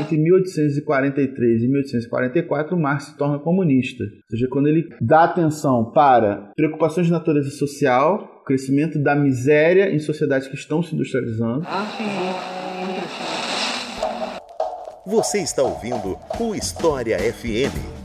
Entre 1843 e 1844, Marx se torna comunista. Ou seja, quando ele dá atenção para preocupações de natureza social, crescimento da miséria em sociedades que estão se industrializando. Você está ouvindo o História FM.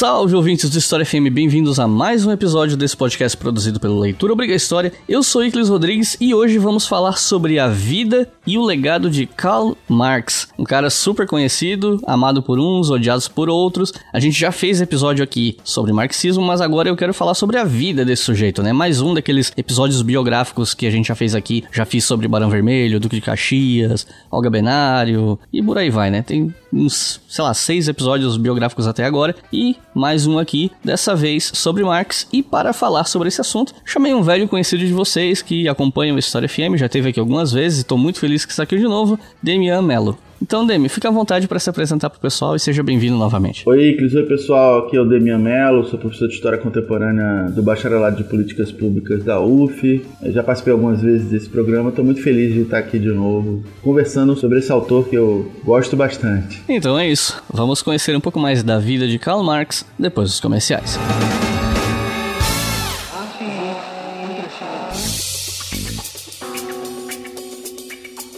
Salve ouvintes do História FM, bem-vindos a mais um episódio desse podcast produzido pelo Leitura Obriga História. Eu sou Iclis Rodrigues e hoje vamos falar sobre a vida e o legado de Karl Marx, um cara super conhecido, amado por uns, odiados por outros. A gente já fez episódio aqui sobre marxismo, mas agora eu quero falar sobre a vida desse sujeito, né? Mais um daqueles episódios biográficos que a gente já fez aqui. Já fiz sobre Barão Vermelho, Duque de Caxias, Olga Benário e por aí vai, né? Tem uns, sei lá, seis episódios biográficos até agora e mais um aqui, dessa vez sobre Marx. E para falar sobre esse assunto, chamei um velho conhecido de vocês que acompanham o História FM, já teve aqui algumas vezes e estou muito feliz que está aqui de novo, Demian Mello. Então, Demi, fica à vontade para se apresentar para o pessoal e seja bem-vindo novamente. Oi, Cris, oi pessoal, aqui é o Demian Mello, sou professor de História Contemporânea do Bacharelado de Políticas Públicas da UF. Eu já participei algumas vezes desse programa, estou muito feliz de estar aqui de novo, conversando sobre esse autor que eu gosto bastante. Então é isso, vamos conhecer um pouco mais da vida de Karl Marx depois dos comerciais.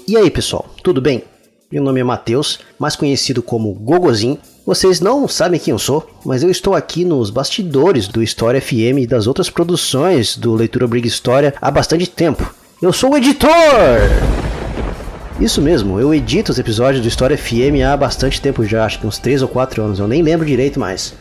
E aí, pessoal, tudo bem? Meu nome é Matheus, mais conhecido como Gogozin. Vocês não sabem quem eu sou, mas eu estou aqui nos bastidores do História FM e das outras produções do Leitura Briga História há bastante tempo. Eu sou o editor! Isso mesmo, eu edito os episódios do História FM há bastante tempo já, acho que uns 3 ou 4 anos, eu nem lembro direito mais.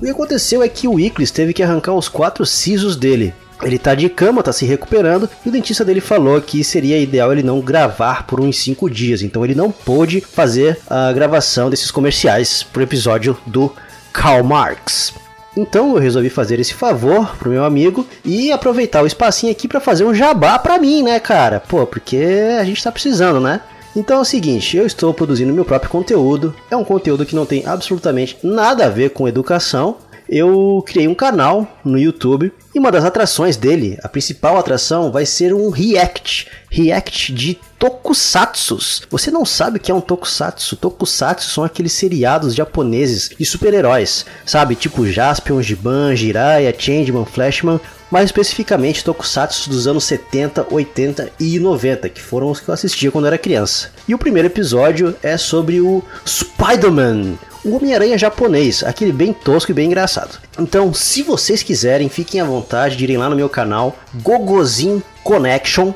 O que aconteceu é que o Iclis teve que arrancar os quatro sisos dele, ele tá de cama, tá se recuperando, e o dentista dele falou que seria ideal ele não gravar por uns 5 dias, então ele não pôde fazer a gravação desses comerciais pro episódio do Karl Marx. Então eu resolvi fazer esse favor pro meu amigo e aproveitar o espacinho aqui para fazer um jabá pra mim, né, cara? Pô, porque a gente tá precisando, né? Então é o seguinte, eu estou produzindo meu próprio conteúdo. É um conteúdo que não tem absolutamente nada a ver com educação, eu criei um canal no YouTube e uma das atrações dele, a principal atração, vai ser um react. React de tokusatsus. Você não sabe o que é um tokusatsu? Tokusatsu são aqueles seriados japoneses de super-heróis, sabe? Tipo Jaspion, Jiban, Jiraiya, Changeman, Flashman, mais especificamente tokusatsu dos anos 70, 80 e 90, que foram os que eu assistia quando era criança. E o primeiro episódio é sobre o Spider-Man, o Homem-Aranha japonês, aquele bem tosco e bem engraçado. Então, se vocês quiserem, fiquem à vontade de irem lá no meu canal Gogozin Connection.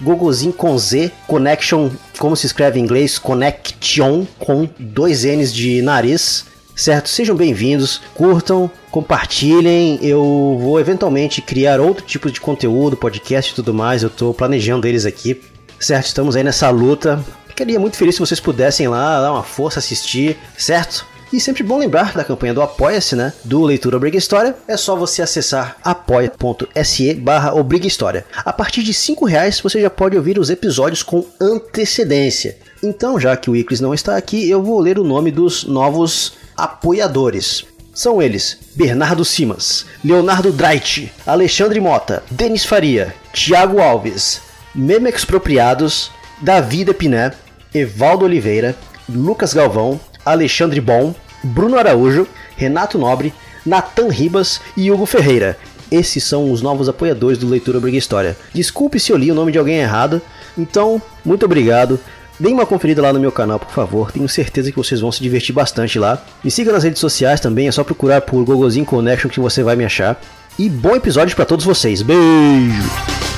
Gogozin com Z, Connection, como se escreve em inglês, Connection, com dois N's de nariz. Certo? Sejam bem-vindos, curtam, compartilhem. Eu vou eventualmente criar outro tipo de conteúdo, podcast e tudo mais. Eu estou planejando eles aqui. Certo? Estamos aí nessa luta Ficaria muito feliz se vocês pudessem lá dar uma força, assistir, certo? E sempre bom lembrar da campanha do Apoia-se, né? Do Leitura Obriga História. É só você acessar apoia.se barra Obriga História. A partir de 5 reais você já pode ouvir os episódios com antecedência. Então, já que o Iclis não está aqui, eu vou ler o nome dos novos apoiadores. São eles: Bernardo Simas, Leonardo Dreit, Alexandre Mota, Denis Faria, Thiago Alves, Meme Expropriados, Davi Depiné, Evaldo Oliveira, Lucas Galvão, Alexandre Bom, Bruno Araújo, Renato Nobre, Natan Ribas e Hugo Ferreira. Esses são os novos apoiadores do Leitura Briga História. Desculpe se eu li o nome de alguém errado, então, muito obrigado. Deem uma conferida lá no meu canal, por favor. Tenho certeza que vocês vão se divertir bastante lá. Me siga nas redes sociais também, é só procurar por Gogozinho Connection que você vai me achar. E bom episódio para todos vocês. Beijo!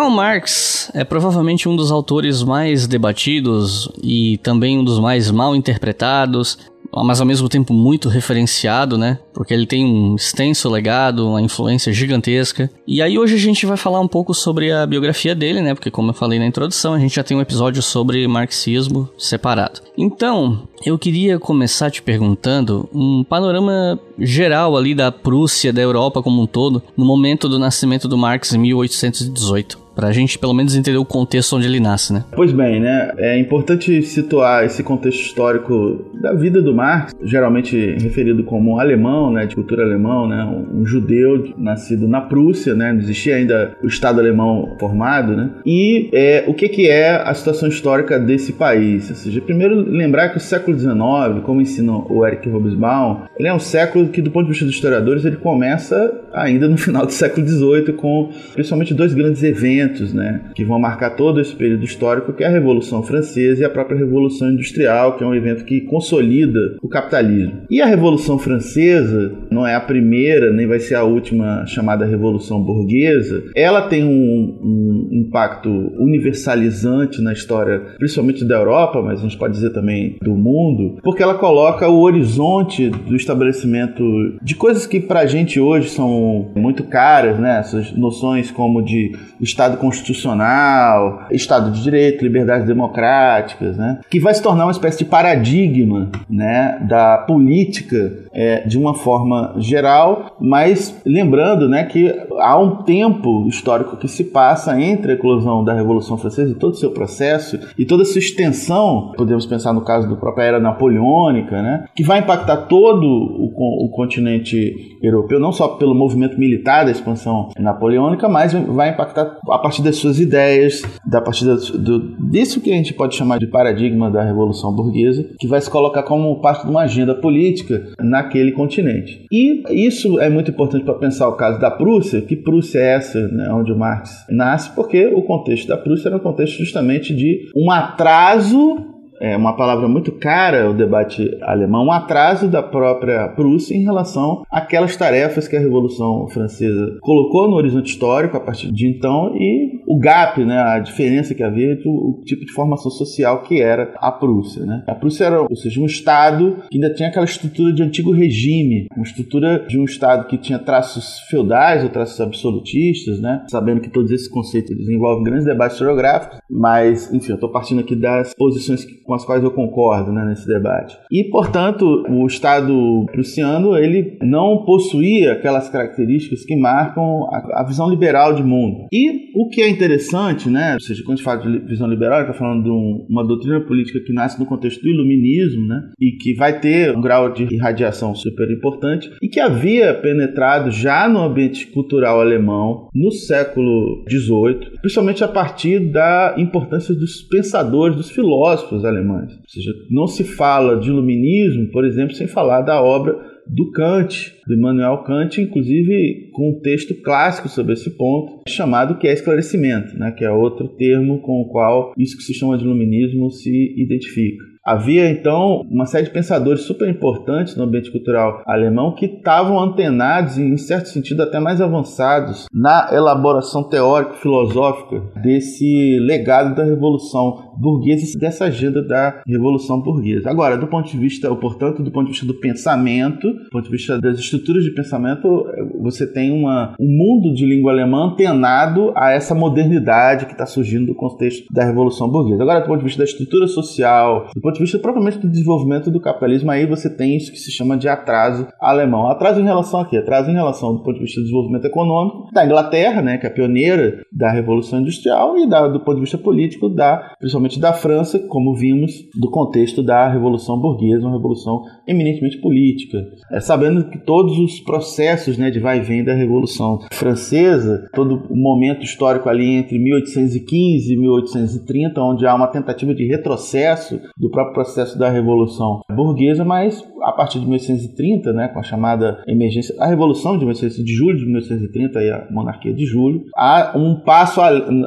Karl Marx é provavelmente um dos autores mais debatidos e também um dos mais mal interpretados, mas ao mesmo tempo muito referenciado, né? Porque ele tem um extenso legado, uma influência gigantesca. E aí hoje a gente vai falar um pouco sobre a biografia dele, né? Porque como eu falei na introdução, a gente já tem um episódio sobre marxismo separado. Então, eu queria começar te perguntando um panorama geral ali da Prússia, da Europa como um todo, no momento do nascimento do Marx em 1818 Pra gente pelo menos entender o contexto onde ele nasce, né? Pois bem, né? É importante situar esse contexto histórico da vida do Marx, geralmente referido como alemão, né, de cultura alemão, né, um judeu nascido na Prússia, né, não existia ainda o Estado alemão formado, né? E é, o que, que é a situação histórica desse país? Ou seja, primeiro lembrar que o século XIX, como ensina o Eric Hobsbawm, ele é um século que, do ponto de vista dos historiadores, ele começa ainda no final do século XVIII com principalmente dois grandes eventos, né, que vão marcar todo esse período histórico, que é a Revolução Francesa e a própria Revolução Industrial, que é um evento que consolida o capitalismo. E a Revolução Francesa não é a primeira, nem vai ser a última chamada Revolução Burguesa. Ela tem um, um impacto universalizante na história, principalmente da Europa, mas a gente pode dizer também do mundo, porque ela coloca o horizonte do estabelecimento de coisas que para a gente hoje são muito caras, né? Essas noções como de Estado constitucional, Estado de Direito, liberdades democráticas, né? Que vai se tornar uma espécie de paradigma, né? Da política é, de uma forma geral, mas lembrando, né? Que há um tempo histórico que se passa entre a eclosão da Revolução Francesa e todo o seu processo e toda a sua extensão, podemos pensar no caso da própria era napoleônica, né? Que vai impactar todo o, o continente europeu, não só pelo movimento militar da expansão napoleônica, mas vai impactar a partir das suas ideias, da partir do, disso que a gente pode chamar de paradigma da Revolução Burguesa, que vai se colocar como parte de uma agenda política naquele continente. E isso é muito importante para pensar o caso da Prússia, que Prússia é essa, né, onde Marx nasce, porque o contexto da Prússia era um contexto justamente de um atraso é uma palavra muito cara o debate alemão, um atraso da própria Prússia em relação àquelas tarefas que a Revolução Francesa colocou no horizonte histórico a partir de então e o gap, né, a diferença que havia entre o tipo de formação social que era a Prússia. Né? A Prússia era, ou seja, um Estado que ainda tinha aquela estrutura de antigo regime, uma estrutura de um Estado que tinha traços feudais ou traços absolutistas, né? sabendo que todos esses conceitos desenvolvem grandes debates historiográficos, mas, enfim, eu estou partindo aqui das posições com as quais eu concordo né, nesse debate. E, portanto, o Estado prussiano ele não possuía aquelas características que marcam a, a, visão liberal de mundo. E o que é interessante, né, ou seja, quando a gente fala de visão liberal, está falando de um, uma doutrina política que nasce no contexto do iluminismo, né, e que vai ter um grau de irradiação super importante, e que havia penetrado já no ambiente cultural alemão no século XVIII, principalmente a partir da importância dos pensadores, dos filósofos alemães. Ou seja, não se fala de iluminismo, por exemplo, sem falar da obra do Kant, do Immanuel Kant, inclusive com um texto clássico sobre esse ponto, chamado que é esclarecimento, né, que é outro termo com o qual isso que se chama de iluminismo se identifica. Havia então uma série de pensadores super importantes no ambiente cultural alemão que estavam antenados e, em certo sentido, até mais avançados na elaboração teórico-filosófica desse legado da Revolução burguesa e dessa agenda da Revolução Burguesa. Agora, do ponto de vista, portanto, do ponto de vista do pensamento, do ponto de vista das estruturas de pensamento, você tem uma, um mundo de língua alemã antenado a essa modernidade que está surgindo do contexto da Revolução Burguesa. Agora, do ponto de vista da estrutura social, do ponto de vista propriamente do desenvolvimento do capitalismo, aí você tem isso que se chama de atraso alemão. Atraso em relação a quê? Atraso em relação do ponto de vista do desenvolvimento econômico da Inglaterra, né, que é a pioneira da Revolução Industrial, e da, do ponto de vista político, da, principalmente da França, como vimos, do contexto da Revolução Burguesa, uma revolução eminentemente política. É, sabendo que todos os processos né, de vai e vem da Revolução Francesa, todo o momento histórico ali entre 1815 e 1830, onde há uma tentativa de retrocesso do próprio processo da Revolução Burguesa, mas a partir de 1830, né, com a chamada emergência, a Revolução de, 18, de julho de 1830 e a Monarquia de Julho, há um passo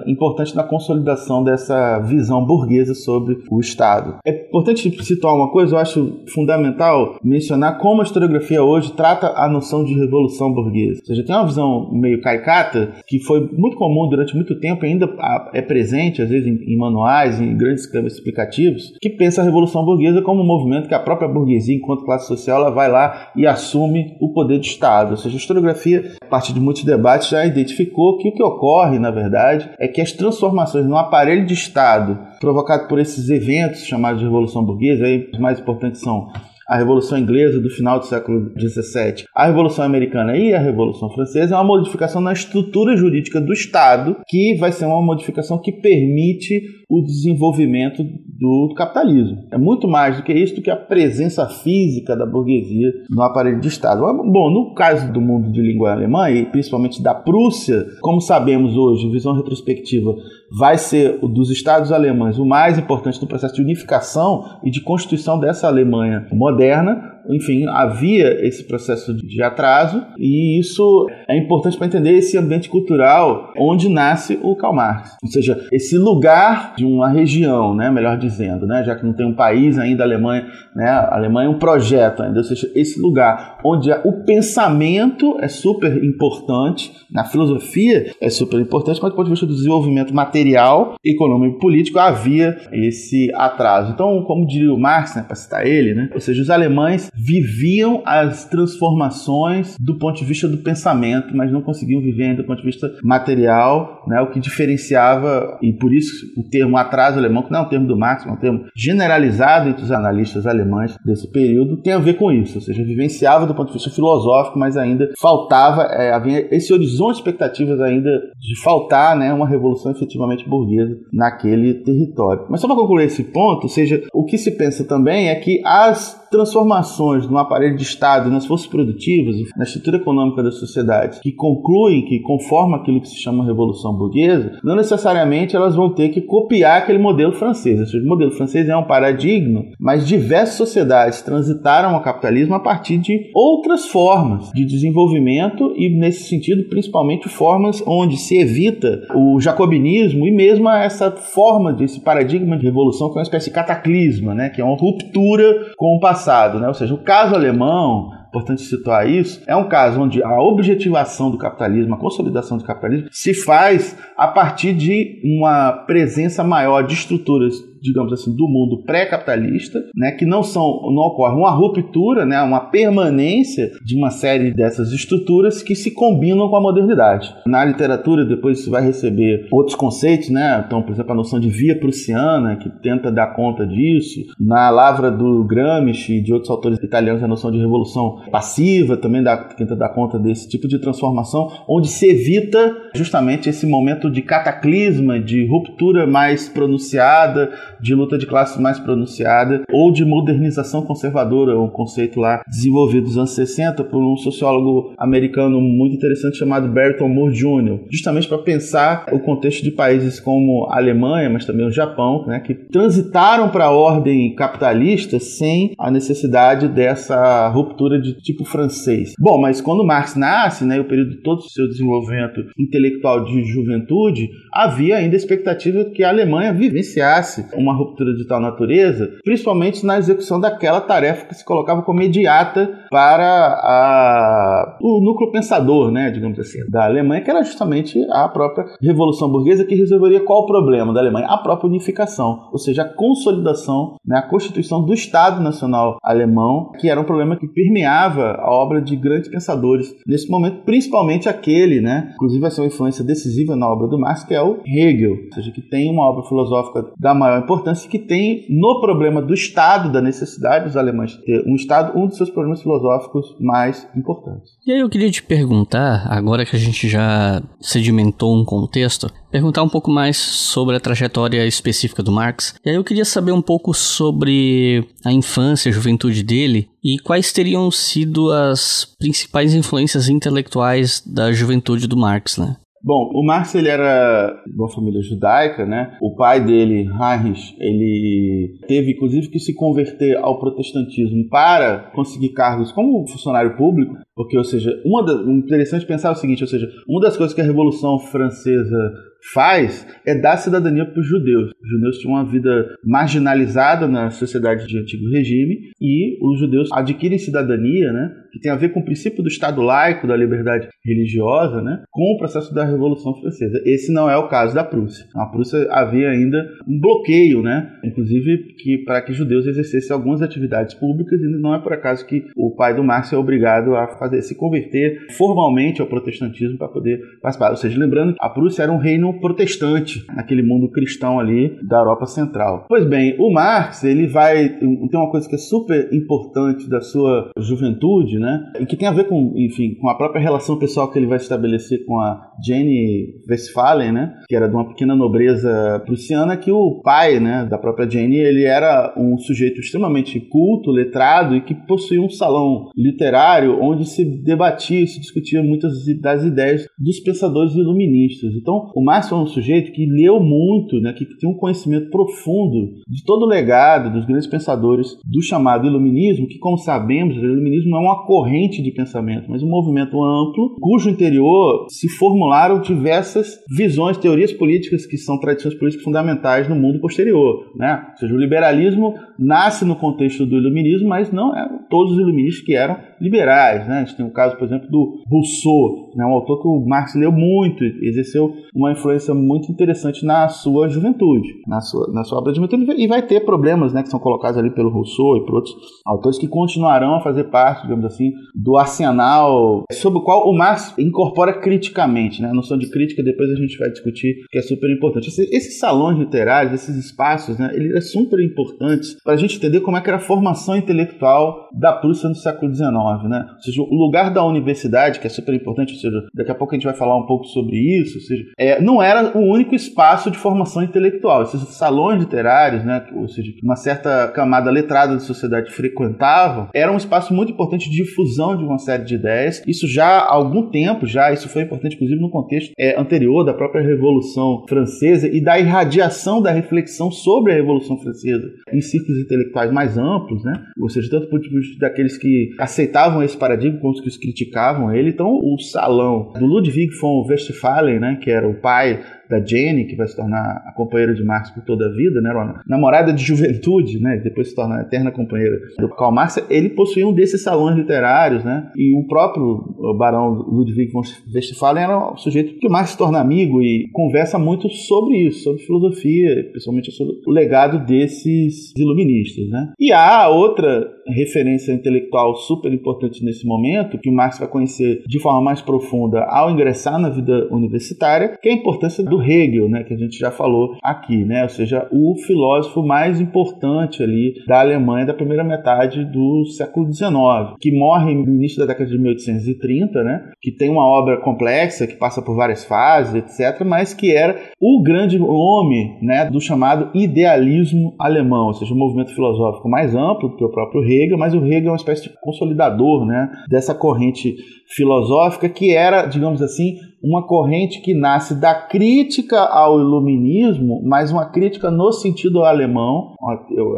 importante na consolidação dessa visão burguesa sobre o Estado. É importante situar uma coisa, eu acho fundamental mencionar como a historiografia hoje trata a noção de revolução burguesa. Ou seja, tem uma visão meio caricata que foi muito comum durante muito tempo, ainda é presente, às vezes, em, manuais, em grandes esquemas explicativos, que pensa a revolução burguesa como um movimento que a própria burguesia, enquanto classe social, ela vai lá e assume o poder de Estado. Ou seja, a historiografia, a partir de muitos debates, já identificou que o que ocorre, na verdade, é que as transformações no aparelho de Estado provocado por esses eventos chamados de Revolução Burguesa, aí os mais importantes são a Revolução Inglesa do final do século XVII, a Revolução Americana e a Revolução Francesa, é uma modificação na estrutura jurídica do Estado, que vai ser uma modificação que permite o desenvolvimento do capitalismo. É muito mais do que isso, do que a presença física da burguesia no aparelho de Estado. Bom, no caso do mundo de língua alemã, e principalmente da Prússia, como sabemos hoje, visão retrospectiva, vai ser dos Estados alemães o mais importante no processo de unificação e de constituição dessa Alemanha moderna, enfim, havia esse processo de atraso e isso é importante para entender esse ambiente cultural onde nasce o Karl Marx. Ou seja, esse lugar de uma região, né, melhor dizendo, né, já que não tem um país ainda, a Alemanha, né, a Alemanha é um projeto ainda, ou seja, esse lugar onde o pensamento é super importante, na filosofia é super importante, mas do ponto de vista do desenvolvimento material, econômico e político havia esse atraso. Então, como diria o Marx, né, para citar ele, né, ou seja, os alemães viviam as transformações do ponto de vista do pensamento, mas não conseguiam viver ainda do ponto de vista material, né, o que diferenciava, e por isso o termo atraso alemão, que não é um termo do Marx, é um termo generalizado entre os analistas alemães desse período, tem a ver com isso, ou seja, vivenciava do ponto de vista filosófico, mas ainda faltava, é, havia esse horizonte de expectativas ainda de faltar né, uma revolução efetivamente burguesa naquele território. Mas só para concluir esse ponto, ou seja, o que se pensa também é que as transformações no aparelho de Estado, nas forças produtivas, na estrutura econômica da sociedade, que concluem, que conformam aquilo que se chama Revolução Burguesa, não necessariamente elas vão ter que copiar aquele modelo francês. O modelo francês é um paradigma, mas diversas sociedades transitaram ao capitalismo a partir de outras formas de desenvolvimento e, nesse sentido, principalmente formas onde se evita o jacobinismo e mesmo essa forma desse paradigma de revolução que é uma espécie de cataclisma, né, que é uma ruptura com o passado passado, né? Ou seja, o caso alemão, importante situar isso, é um caso onde a objetivação do capitalismo, a consolidação do capitalismo, se faz a partir de uma presença maior de estruturas digamos assim, do mundo pré-capitalista, né, que não são, não ocorre uma ruptura, né, uma permanência de uma série dessas estruturas que se combinam com a modernidade. Na literatura, depois isso vai receber outros conceitos, né, então, por exemplo, a noção de via prussiana, que tenta dar conta disso. Na Lavra do Gramsci e de outros autores italianos, a noção de revolução passiva também dá, tenta dar conta desse tipo de transformação, onde se evita justamente esse momento de cataclisma, de ruptura mais pronunciada, de luta de classes mais pronunciada ou de modernização conservadora, um conceito lá desenvolvido nos anos 60 por um sociólogo americano muito interessante chamado Berton Moore Jr., justamente para pensar o contexto de países como a Alemanha, mas também o Japão, né, que transitaram para a ordem capitalista sem a necessidade dessa ruptura de tipo francês. Bom, mas quando Marx nasce, né, o período todo do seu desenvolvimento intelectual de juventude, havia ainda a expectativa de que a Alemanha vivenciasse uma uma ruptura de tal natureza, principalmente na execução daquela tarefa que se colocava como imediata para a, o núcleo pensador, né, digamos assim, da Alemanha, que era justamente a própria Revolução Burguesa que resolveria qual o problema da Alemanha? A própria unificação, ou seja, a consolidação, né, a constituição do Estado Nacional Alemão, que era um problema que permeava a obra de grandes pensadores nesse momento, principalmente aquele, né, inclusive vai ser uma influência decisiva na obra do Marx, que é o Hegel, ou seja, que tem uma obra filosófica da maior importância importância que tem no problema do Estado, da necessidade dos alemães ter um Estado, um dos seus problemas filosóficos mais importantes. E aí eu queria te perguntar, agora que a gente já sedimentou um contexto, perguntar um pouco mais sobre a trajetória específica do Marx. E aí eu queria saber um pouco sobre a infância, a juventude dele e quais teriam sido as principais influências intelectuais da juventude do Marx, né? Bom, o Marx ele era de uma família judaica, né? O pai dele, Heinrich, ele teve inclusive que se converter ao protestantismo para conseguir cargos como funcionário público, porque, ou seja, uma das, interessante pensar o seguinte, ou seja, uma das coisas que a Revolução Francesa faz é dar cidadania para os judeus. Os judeus tinham uma vida marginalizada na sociedade de antigo regime e os judeus adquirem cidadania, né? que tem a ver com o princípio do Estado laico, da liberdade religiosa, né, com o processo da Revolução Francesa. Esse não é o caso da Prússia. Na Prússia havia ainda um bloqueio, né, inclusive que para que judeus exercessem algumas atividades públicas e não é por acaso que o pai do Marx é obrigado a fazer se converter formalmente ao protestantismo para poder participar. Ou seja, lembrando a Prússia era um reino protestante naquele mundo cristão ali da Europa Central. Pois bem, o Marx, ele vai tem uma coisa que é super importante da sua juventude, né? E que tem a ver com, enfim, com a própria relação pessoal que ele vai estabelecer com a Jenny Westphalen, né? Que era de uma pequena nobreza prussiana que o pai, né, da própria Jenny, ele era um sujeito extremamente culto, letrado e que possuía um salão literário onde se debatia se discutia muitas das ideias dos pensadores iluministas. Então, o Marx foi um sujeito que leu muito, né, que tinha um conhecimento profundo de todo o legado dos grandes pensadores do chamado iluminismo, que, como sabemos, o iluminismo não é uma corrente de pensamento, mas um movimento amplo, cujo interior se formularam diversas visões, teorias políticas que são tradições políticas fundamentais no mundo posterior. Né? Ou seja, o liberalismo nasce no contexto do iluminismo, mas não eram todos os iluministas que eram liberais. Né? A gente tem o caso, por exemplo, do Rousseau, né? um autor que o Marx leu muito, exerceu uma influência muito interessante na sua juventude, na sua, na sua obra de juventude, e vai ter problemas né, que são colocados ali pelo Rousseau e por outros autores que continuarão a fazer parte, digamos assim, do arsenal sobre o qual o Marx incorpora criticamente. Né? A noção de crítica depois a gente vai discutir, que é super importante. esses salões literários, esses espaços, né, eles são super importantes para a gente entender como é que era a formação intelectual da Prússia no século XIX. Né? Ou seja, o lugar da universidade, que é super importante, ou seja, daqui a pouco a gente vai falar um pouco sobre isso, ou seja, é, não era o único espaço de formação intelectual. Esses salões literários, né, ou seja, uma certa camada letrada da sociedade frequentavam, era um espaço muito importante de difusão de uma série de ideias. Isso já há algum tempo, já isso foi importante, inclusive no contexto é, anterior da própria Revolução Francesa e da irradiação da reflexão sobre a Revolução Francesa em círculos intelectuais mais amplos, né? Ou seja, tanto por daqueles que aceitavam esse paradigma quanto os que criticavam ele. Então, o salão do Ludwig von Westphalen, né, que era o pai vai da Jenny, que vai se tornar a companheira de Marx por toda a vida, né, uma namorada de juventude, né, depois se torna a eterna companheira do Karl Marx, ele possuía um desses salões literários, né, e o próprio barão Ludwig von Westphalen era um sujeito que o Marx se torna amigo e conversa muito sobre isso, sobre filosofia, principalmente sobre o legado desses iluministas, né. E há outra referência intelectual super importante nesse momento, que o Marx vai conhecer de forma mais profunda ao ingressar na vida universitária, que é a importância do Hegel, né, que a gente já falou aqui, né, ou seja, o filósofo mais importante ali da Alemanha da primeira metade do século XIX, que morre no início da década de 1830, né, que tem uma obra complexa, que passa por várias fases, etc., mas que era o grande nome né, do chamado idealismo alemão, ou seja, o movimento filosófico mais amplo do que o próprio Hegel, mas o Hegel é uma espécie de consolidador né, dessa corrente filosófica que era, digamos assim, uma corrente que nasce da crítica ao iluminismo, mas uma crítica no sentido alemão.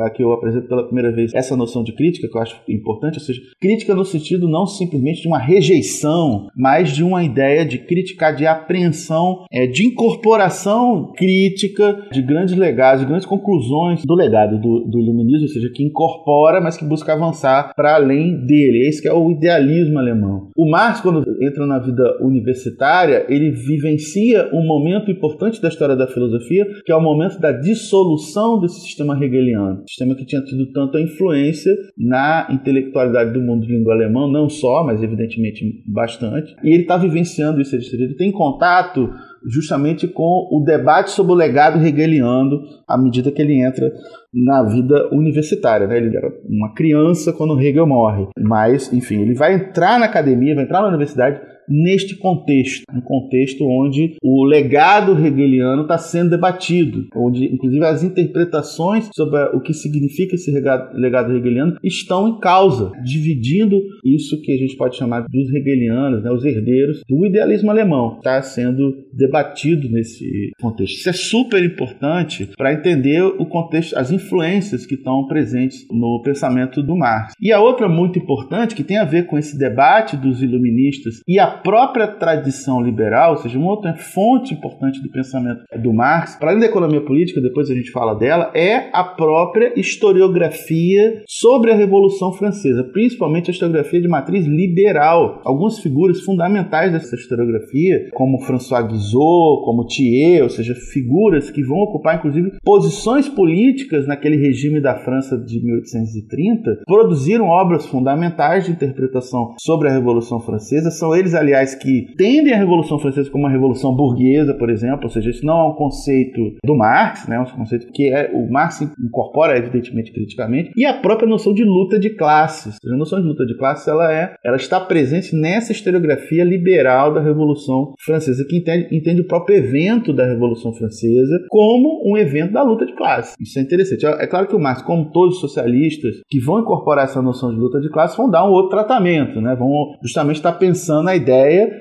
Aqui eu apresento pela primeira vez essa noção de crítica, que eu acho importante, ou seja, crítica no sentido não simplesmente de uma rejeição, mas de uma ideia de criticar, de apreensão, é, de incorporação crítica de grandes legados, de grandes conclusões do legado do, do iluminismo, ou seja, que incorpora, mas que busca avançar para além dele. Esse que é o idealismo alemão. O Marx, quando entra na vida universitária, história, ele vivencia um momento importante da história da filosofia, que é o momento da dissolução desse sistema hegeliano. Sistema que tinha tido tanta influência na intelectualidade do mundo de língua alemã, não só, mas evidentemente bastante. E ele está vivenciando isso, ele tem contato justamente com o debate sobre o legado hegeliano à medida que ele entra na vida universitária. Né? Ele era uma criança quando Hegel morre, mas, enfim, ele vai entrar na academia, vai entrar na universidade neste contexto, um contexto onde o legado hegeliano está sendo debatido, onde inclusive as interpretações sobre o que significa esse legado, hegeliano estão em causa, dividindo isso que a gente pode chamar dos hegelianos, né, os herdeiros do idealismo alemão, está sendo debatido nesse contexto. Isso é super importante para entender o contexto, as influências que estão presentes no pensamento do Marx. E a outra muito importante que tem a ver com esse debate dos iluministas e a própria tradição liberal, ou seja, uma outra fonte importante do pensamento do Marx, para além da economia política, depois a gente fala dela, é a própria historiografia sobre a Revolução Francesa, principalmente a historiografia de matriz liberal. Algumas figuras fundamentais dessa historiografia, como François Guizot como Thiers, ou seja, figuras que vão ocupar inclusive posições políticas naquele regime da França de 1830, produziram obras fundamentais de interpretação sobre a Revolução Francesa. São eles, aliás, que tendem a Revolução Francesa como uma revolução burguesa, por exemplo, ou seja, isso não é um conceito do Marx, né, um conceito que é, o Marx incorpora evidentemente criticamente, e a própria noção de luta de classes. A noção de luta de classes ela é, ela está presente nessa historiografia liberal da Revolução Francesa, que entende, entende o próprio evento da Revolução Francesa como um evento da luta de classes. Isso é interessante. É, é claro que o Marx, como todos os socialistas que vão incorporar essa noção de luta de classes, vão dar um outro tratamento, né? Vão justamente estar pensando na ideia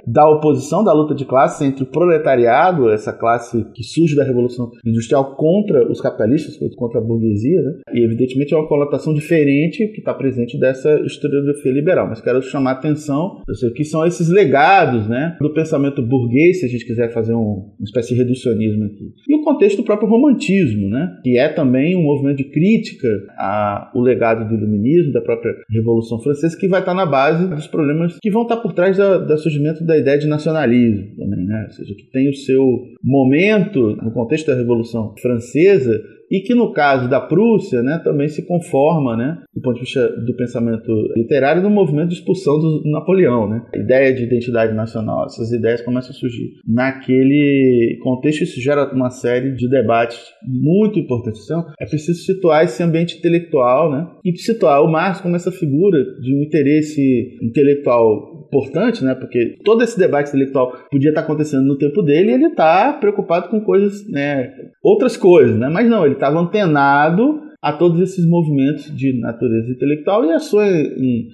da oposição da luta de classes entre o proletariado, essa classe que surge da Revolução Industrial contra os capitalistas, contra a burguesia, né? E evidentemente é uma conotação diferente que está presente dessa historiografia liberal. Mas quero chamar a atenção que são esses legados, né, do pensamento burguês, se a gente quiser fazer um, uma espécie de reducionismo aqui. E o contexto do próprio romantismo, né, que é também um movimento de crítica ao legado do iluminismo, da própria Revolução Francesa, que vai estar na base dos problemas que vão estar por trás do surgimento da ideia de nacionalismo também, né, ou seja, que tem o seu momento no contexto da Revolução Francesa e que no caso da Prússia né, também se conforma, né, do ponto de vista do pensamento literário, no movimento de expulsão do Napoleão. Né? A ideia de identidade nacional, essas ideias começam a surgir. Naquele contexto, isso gera uma série de debates muito importantes. Então, é preciso situar esse ambiente intelectual né, e situar o Marx como essa figura de um interesse intelectual importante, né? Porque todo esse debate intelectual podia estar acontecendo no tempo dele e ele está preocupado com coisas, né? Outras coisas, né? Mas não, ele estava antenado a todos esses movimentos de natureza intelectual e a sua,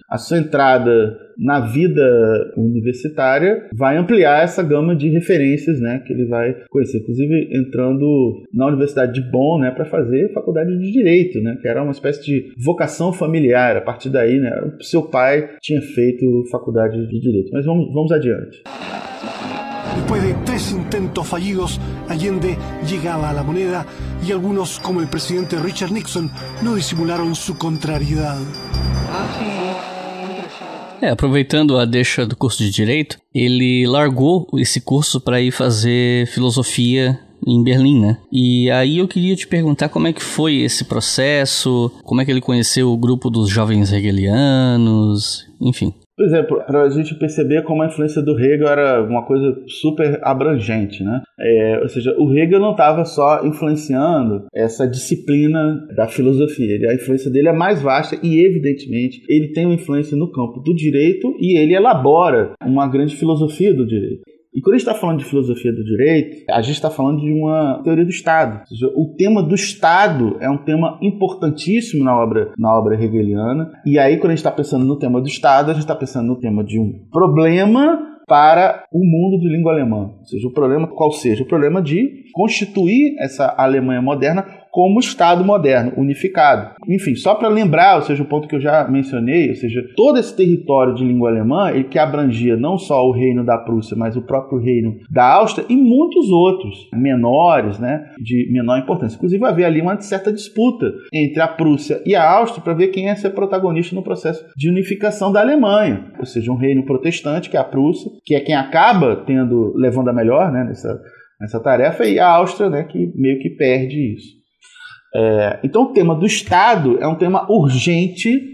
a sua entrada na vida universitária vai ampliar essa gama de referências né, que ele vai conhecer. Inclusive entrando na Universidade de Bonn né, para fazer faculdade de Direito, né, que era uma espécie de vocação familiar. A partir daí, né, o seu pai tinha feito faculdade de Direito. Mas vamos, vamos adiante. Después de tres intentos fallidos, Allende llegaba a la moneda y algunos, como el presidente Richard Nixon, no disimularon su contrariedad. É, aproveitando a deixa do curso de Direito, ele largou esse curso para ir fazer filosofia em Berlim, né? E aí eu queria te perguntar como é que foi esse processo, como é que ele conheceu o grupo dos jovens hegelianos, enfim. Por exemplo, para a gente perceber como a influência do Hegel era uma coisa super abrangente, né? É, ou seja, o Hegel não estava só influenciando essa disciplina da filosofia. A influência dele é mais vasta e, evidentemente, ele tem uma influência no campo do direito e ele elabora uma grande filosofia do direito. E quando a gente está falando de filosofia do direito, a gente está falando de uma teoria do Estado. Seja, o tema do Estado é um tema importantíssimo na obra, na obra hegeliana. E aí, quando a gente está pensando no tema do Estado, a gente está pensando no tema de um problema para o mundo de língua alemã. Ou seja, o problema qual seja? O problema de constituir essa Alemanha moderna como Estado moderno, unificado. Enfim, só para lembrar, ou seja, o ponto que eu já mencionei, ou seja, todo esse território de língua alemã, ele que abrangia não só o reino da Prússia, mas o próprio reino da Áustria e muitos outros menores, né, de menor importância. Inclusive havia ali uma certa disputa entre a Prússia e a Áustria para ver quem ia ser protagonista no processo de unificação da Alemanha, ou seja, um reino protestante que é a Prússia, que é quem acaba tendo levando a melhor, né, nessa nessa tarefa e a Áustria, né, que meio que perde isso. É, então, o tema do Estado é um tema urgente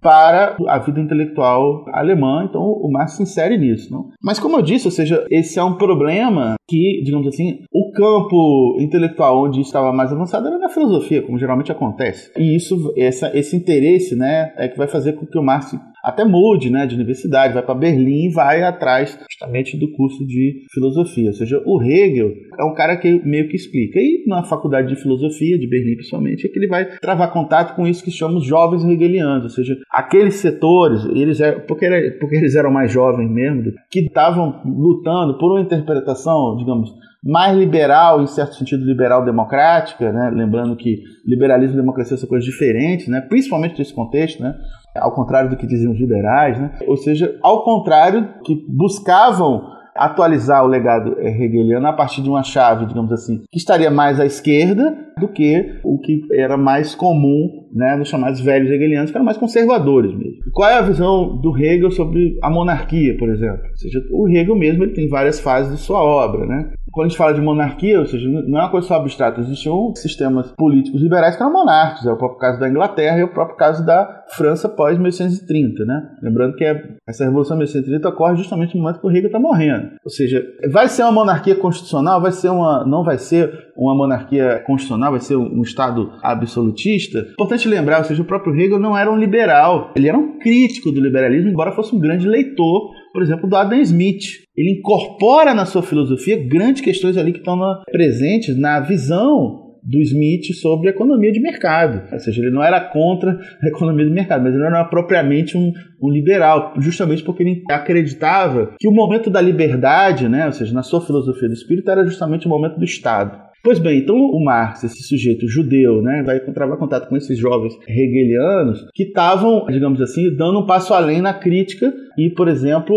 para a vida intelectual alemã, então o Marx se insere nisso. Não? Mas, como eu disse, ou seja, esse é um problema que, digamos assim, o campo intelectual onde estava mais avançado era na filosofia, como geralmente acontece. E isso, essa, esse interesse, né, é que vai fazer com que o Marx até mude né, de universidade, vai para Berlim e vai atrás justamente do curso de filosofia. Ou seja, o Hegel é um cara que meio que explica. E na faculdade de filosofia de Berlim, principalmente, é que ele vai travar contato com isso que chamamos jovens hegelianos, ou seja, aqueles setores, eles é, porque, porque eles eram mais jovens mesmo, que estavam lutando por uma interpretação, digamos, mais liberal, em certo sentido liberal democrática, né? lembrando que liberalismo e democracia são coisas diferentes, né? principalmente nesse contexto, né? Ao contrário do que diziam os liberais, né? ou seja, ao contrário que buscavam atualizar o legado hegeliano a partir de uma chave, digamos assim, que estaria mais à esquerda do que o que era mais comum né, nos chamados velhos hegelianos, que eram mais conservadores mesmo. Qual é a visão do Hegel sobre a monarquia, por exemplo? Ou seja, o Hegel mesmo ele tem várias fases de sua obra, né? Quando a gente fala de monarquia, ou seja, não é uma coisa só abstrata, existiam sistemas políticos liberais que eram monárquicos, é o próprio caso da Inglaterra e o próprio caso da França pós 1830, né? Lembrando que essa Revolução de 1830 ocorre justamente no momento que o Riga está morrendo. Ou seja, vai ser uma monarquia constitucional, vai ser uma, não vai ser uma monarquia constitucional, vai ser um Estado absolutista. Importante lembrar, ou seja, o próprio Hegel não era um liberal, ele era um crítico do liberalismo, embora fosse um grande leitor por exemplo, do Adam Smith. Ele incorpora na sua filosofia grandes questões ali que estão presentes na visão do Smith sobre economia de mercado. Ou seja, ele não era contra a economia de mercado, mas ele não era propriamente um, um, liberal, justamente porque ele acreditava que o momento da liberdade, né, ou seja, na sua filosofia do espírito, era justamente o momento do Estado. Pois bem, então o Marx, esse sujeito judeu, né, vai travar contato com esses jovens hegelianos que estavam, digamos assim, dando um passo além na crítica e, por exemplo,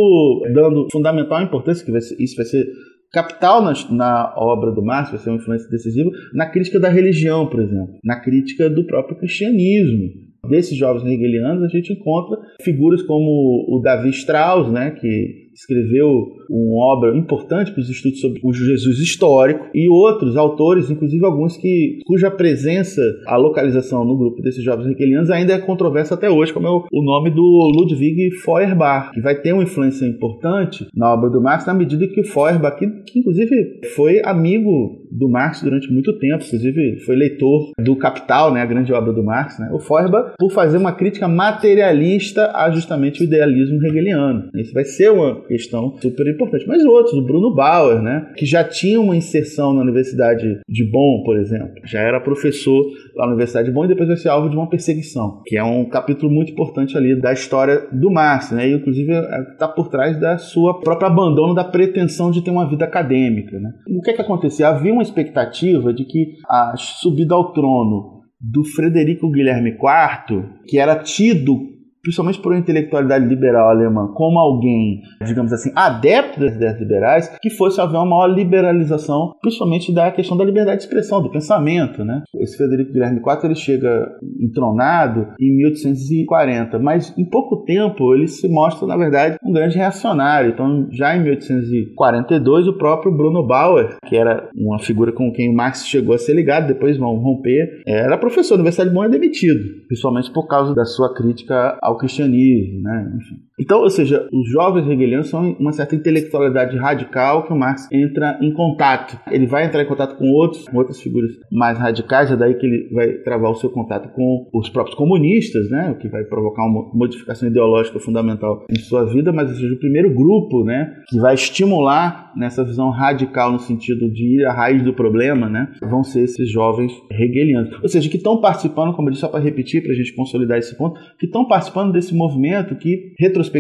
dando fundamental importância, que vai ser, isso vai ser capital na, na, obra do Marx, vai ser uma influência decisiva, na crítica da religião, por exemplo, na crítica do próprio cristianismo. Desses jovens hegelianos, a gente encontra figuras como o Davi Strauss, né, que escreveu uma obra importante para os estudos sobre o Jesus histórico, e outros autores, inclusive alguns que cuja presença, a localização no grupo desses jovens hegelianos ainda é controversa até hoje, como é o, o nome do Ludwig Feuerbach, que vai ter uma influência importante na obra do Marx, na medida que o Feuerbach, que, que inclusive foi amigo do Marx durante muito tempo, inclusive foi leitor do Capital, né, a grande obra do Marx, né, o Feuerbach, por fazer uma crítica materialista a justamente o idealismo hegeliano. Isso vai ser uma questão super importante. Mas outros, o Bruno Bauer, né, que já tinha uma inserção na Universidade de Bonn, por exemplo, já era professor lá na Universidade de Bonn e depois vai ser alvo de uma perseguição, que é um capítulo muito importante ali da história do Marx, né, e inclusive está por trás da sua própria abandono da pretensão de ter uma vida acadêmica. Né. O que é que acontecia? Havia uma expectativa de que a subida ao trono do Frederico Guilherme IV, que era tido principalmente por uma intelectualidade liberal alemã, como alguém, digamos assim, adepto das ideias liberais, que fosse haver uma maior liberalização, principalmente da questão da liberdade de expressão, do pensamento, né? Esse Frederico Guilherme IV, ele chega entronado em 1840, mas em pouco tempo ele se mostra, na verdade, um grande reacionário. Então, já em 1842, o próprio Bruno Bauer, que era uma figura com quem Marx chegou a ser ligado, depois vão romper, era professor da Universidade de Bonn, é demitido, principalmente por causa da sua crítica ao cristianismo, né? Enfim. Então, ou seja, os jovens hegelianos são uma certa intelectualidade radical que o Marx entra em contato. Ele vai entrar em contato com outros, com outras figuras mais radicais, é daí que ele vai travar o seu contato com os próprios comunistas, né? O que vai provocar uma modificação ideológica fundamental em sua vida, mas seja, o primeiro grupo, né, que vai estimular nessa visão radical no sentido de ir à raiz do problema, né, vão ser esses jovens hegelianos. Ou seja, que estão participando, como eu disse, só para repetir, para a gente consolidar esse ponto, que estão participando desse movimento que, retrospectivamente,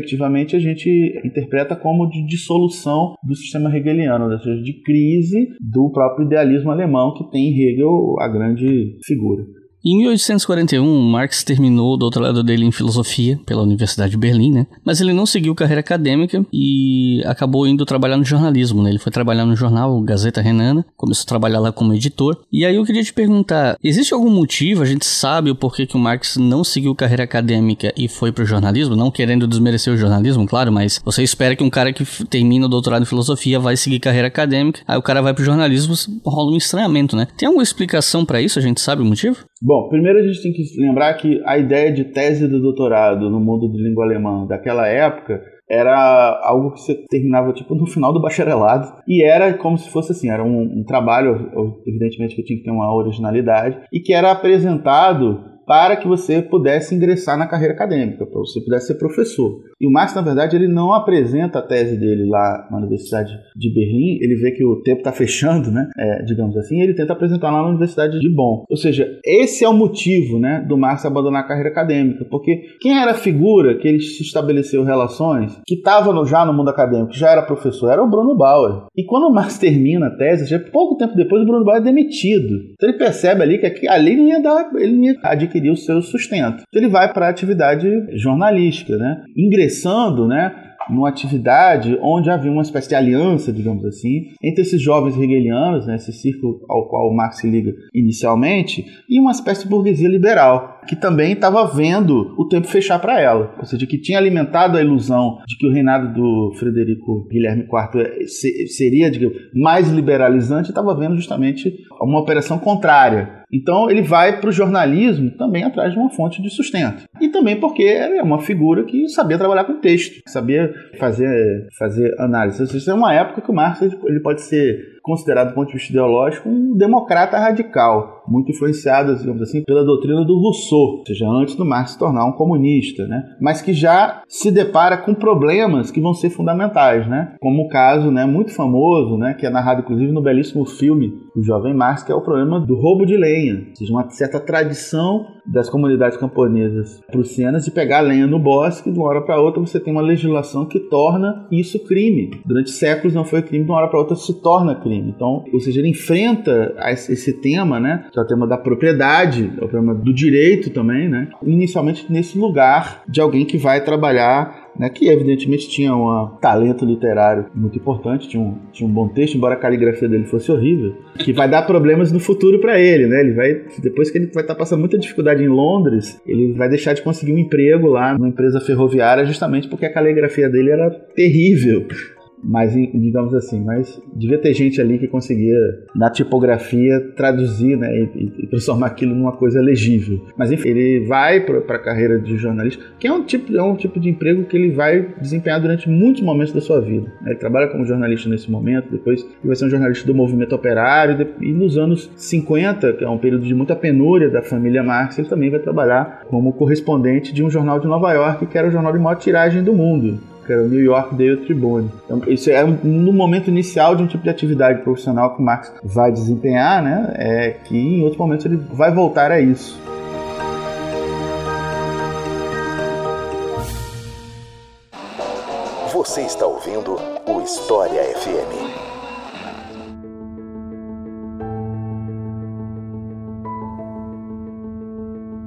a gente interpreta como de dissolução do sistema hegeliano, ou seja, de crise do próprio idealismo alemão, que tem em Hegel a grande figura. Em 1841, Marx terminou o doutorado dele em filosofia pela Universidade de Berlim, né? Mas ele não seguiu carreira acadêmica e acabou indo trabalhar no jornalismo, né? Ele foi trabalhar no jornal Gazeta Renana, começou a trabalhar lá como editor. E aí eu queria te perguntar, existe algum motivo, a gente sabe o porquê que o Marx não seguiu carreira acadêmica e foi pro jornalismo? Não querendo desmerecer o jornalismo, claro, mas você espera que um cara que termina o doutorado em filosofia vai seguir carreira acadêmica, aí o cara vai pro jornalismo, rola um estranhamento, né? Tem alguma explicação para isso? A gente sabe o motivo? Bom, primeiro a gente tem que lembrar que a ideia de tese do doutorado no mundo de língua alemã daquela época era algo que você terminava tipo no final do bacharelado e era como se fosse assim, era um, um trabalho, evidentemente que tinha que ter uma originalidade e que era apresentado para que você pudesse ingressar na carreira acadêmica, para você pudesse ser professor. E o Marx, na verdade, ele não apresenta a tese dele lá na Universidade de Berlim, ele vê que o tempo está fechando, né? É, digamos assim, e ele tenta apresentar lá na Universidade de Bonn. Ou seja, esse é o motivo né, do Marx abandonar a carreira acadêmica, porque quem era a figura que ele se estabeleceu relações, que estava já no mundo acadêmico, já era professor, era o Bruno Bauer. E quando o Marx termina a tese, já pouco tempo depois, o Bruno Bauer é demitido. Então ele percebe ali que ali não ia dar, ele não ia adquirir adquirir o seu sustento. Ele vai para a atividade jornalística, né? ingressando né, numa atividade onde havia uma espécie de aliança, digamos assim, entre esses jovens hegelianos, né, esse círculo ao qual Marx se liga inicialmente, e uma espécie de burguesia liberal, que também estava vendo o tempo fechar para ela, ou seja, que tinha alimentado a ilusão de que o reinado do Frederico Guilherme IV eh, seria digamos, mais liberalizante, estava vendo justamente uma operação contrária então ele vai para o jornalismo também atrás de uma fonte de sustento. E também porque é uma figura que sabia trabalhar com texto, sabia fazer, fazer análise. Isso é uma época que o Marx ele pode ser considerado do ponto de vista ideológico um democrata radical, muito influenciado, digamos assim, pela doutrina do Rousseau, ou seja, antes do Marx se tornar um comunista, né? Mas que já se depara com problemas que vão ser fundamentais, né? Como o caso, né, muito famoso, né, que é narrado inclusive no belíssimo filme O Jovem Marx, que é o problema do roubo de lenha, ou seja, uma certa tradição das comunidades camponesas prussianas de pegar lenha no bosque de uma hora para outra você tem uma legislação que torna isso crime. Durante séculos não foi crime, de uma hora para outra se torna crime crime. Então, ou seja, ele enfrenta esse tema, né, que é o tema da propriedade, é o tema do direito também, né, inicialmente nesse lugar de alguém que vai trabalhar né, que evidentemente tinha um talento literário muito importante, tinha um, tinha um bom texto, embora a caligrafia dele fosse horrível, que vai dar problemas no futuro para ele, né? Ele vai depois que ele vai estar tá passando muita dificuldade em Londres, ele vai deixar de conseguir um emprego lá numa empresa ferroviária justamente porque a caligrafia dele era terrível mas digamos assim, mas devia ter gente ali que conseguia na tipografia traduzir, né, e, e transformar aquilo numa coisa legível. Mas enfim, ele vai para a carreira de jornalista, que é um tipo é um tipo de emprego que ele vai desempenhar durante muitos momentos da sua vida. Né? Ele trabalha como jornalista nesse momento, depois ele vai ser um jornalista do movimento operário e nos anos 50, que é um período de muita penúria da família Marx, ele também vai trabalhar como correspondente de um jornal de Nova York, que era o jornal de maior tiragem do mundo que era o New York Daily Tribune. Então, isso é no momento inicial de um tipo de atividade profissional que o Marx vai desempenhar, né? É que em outros momentos ele vai voltar a isso. Você está ouvindo o História FM.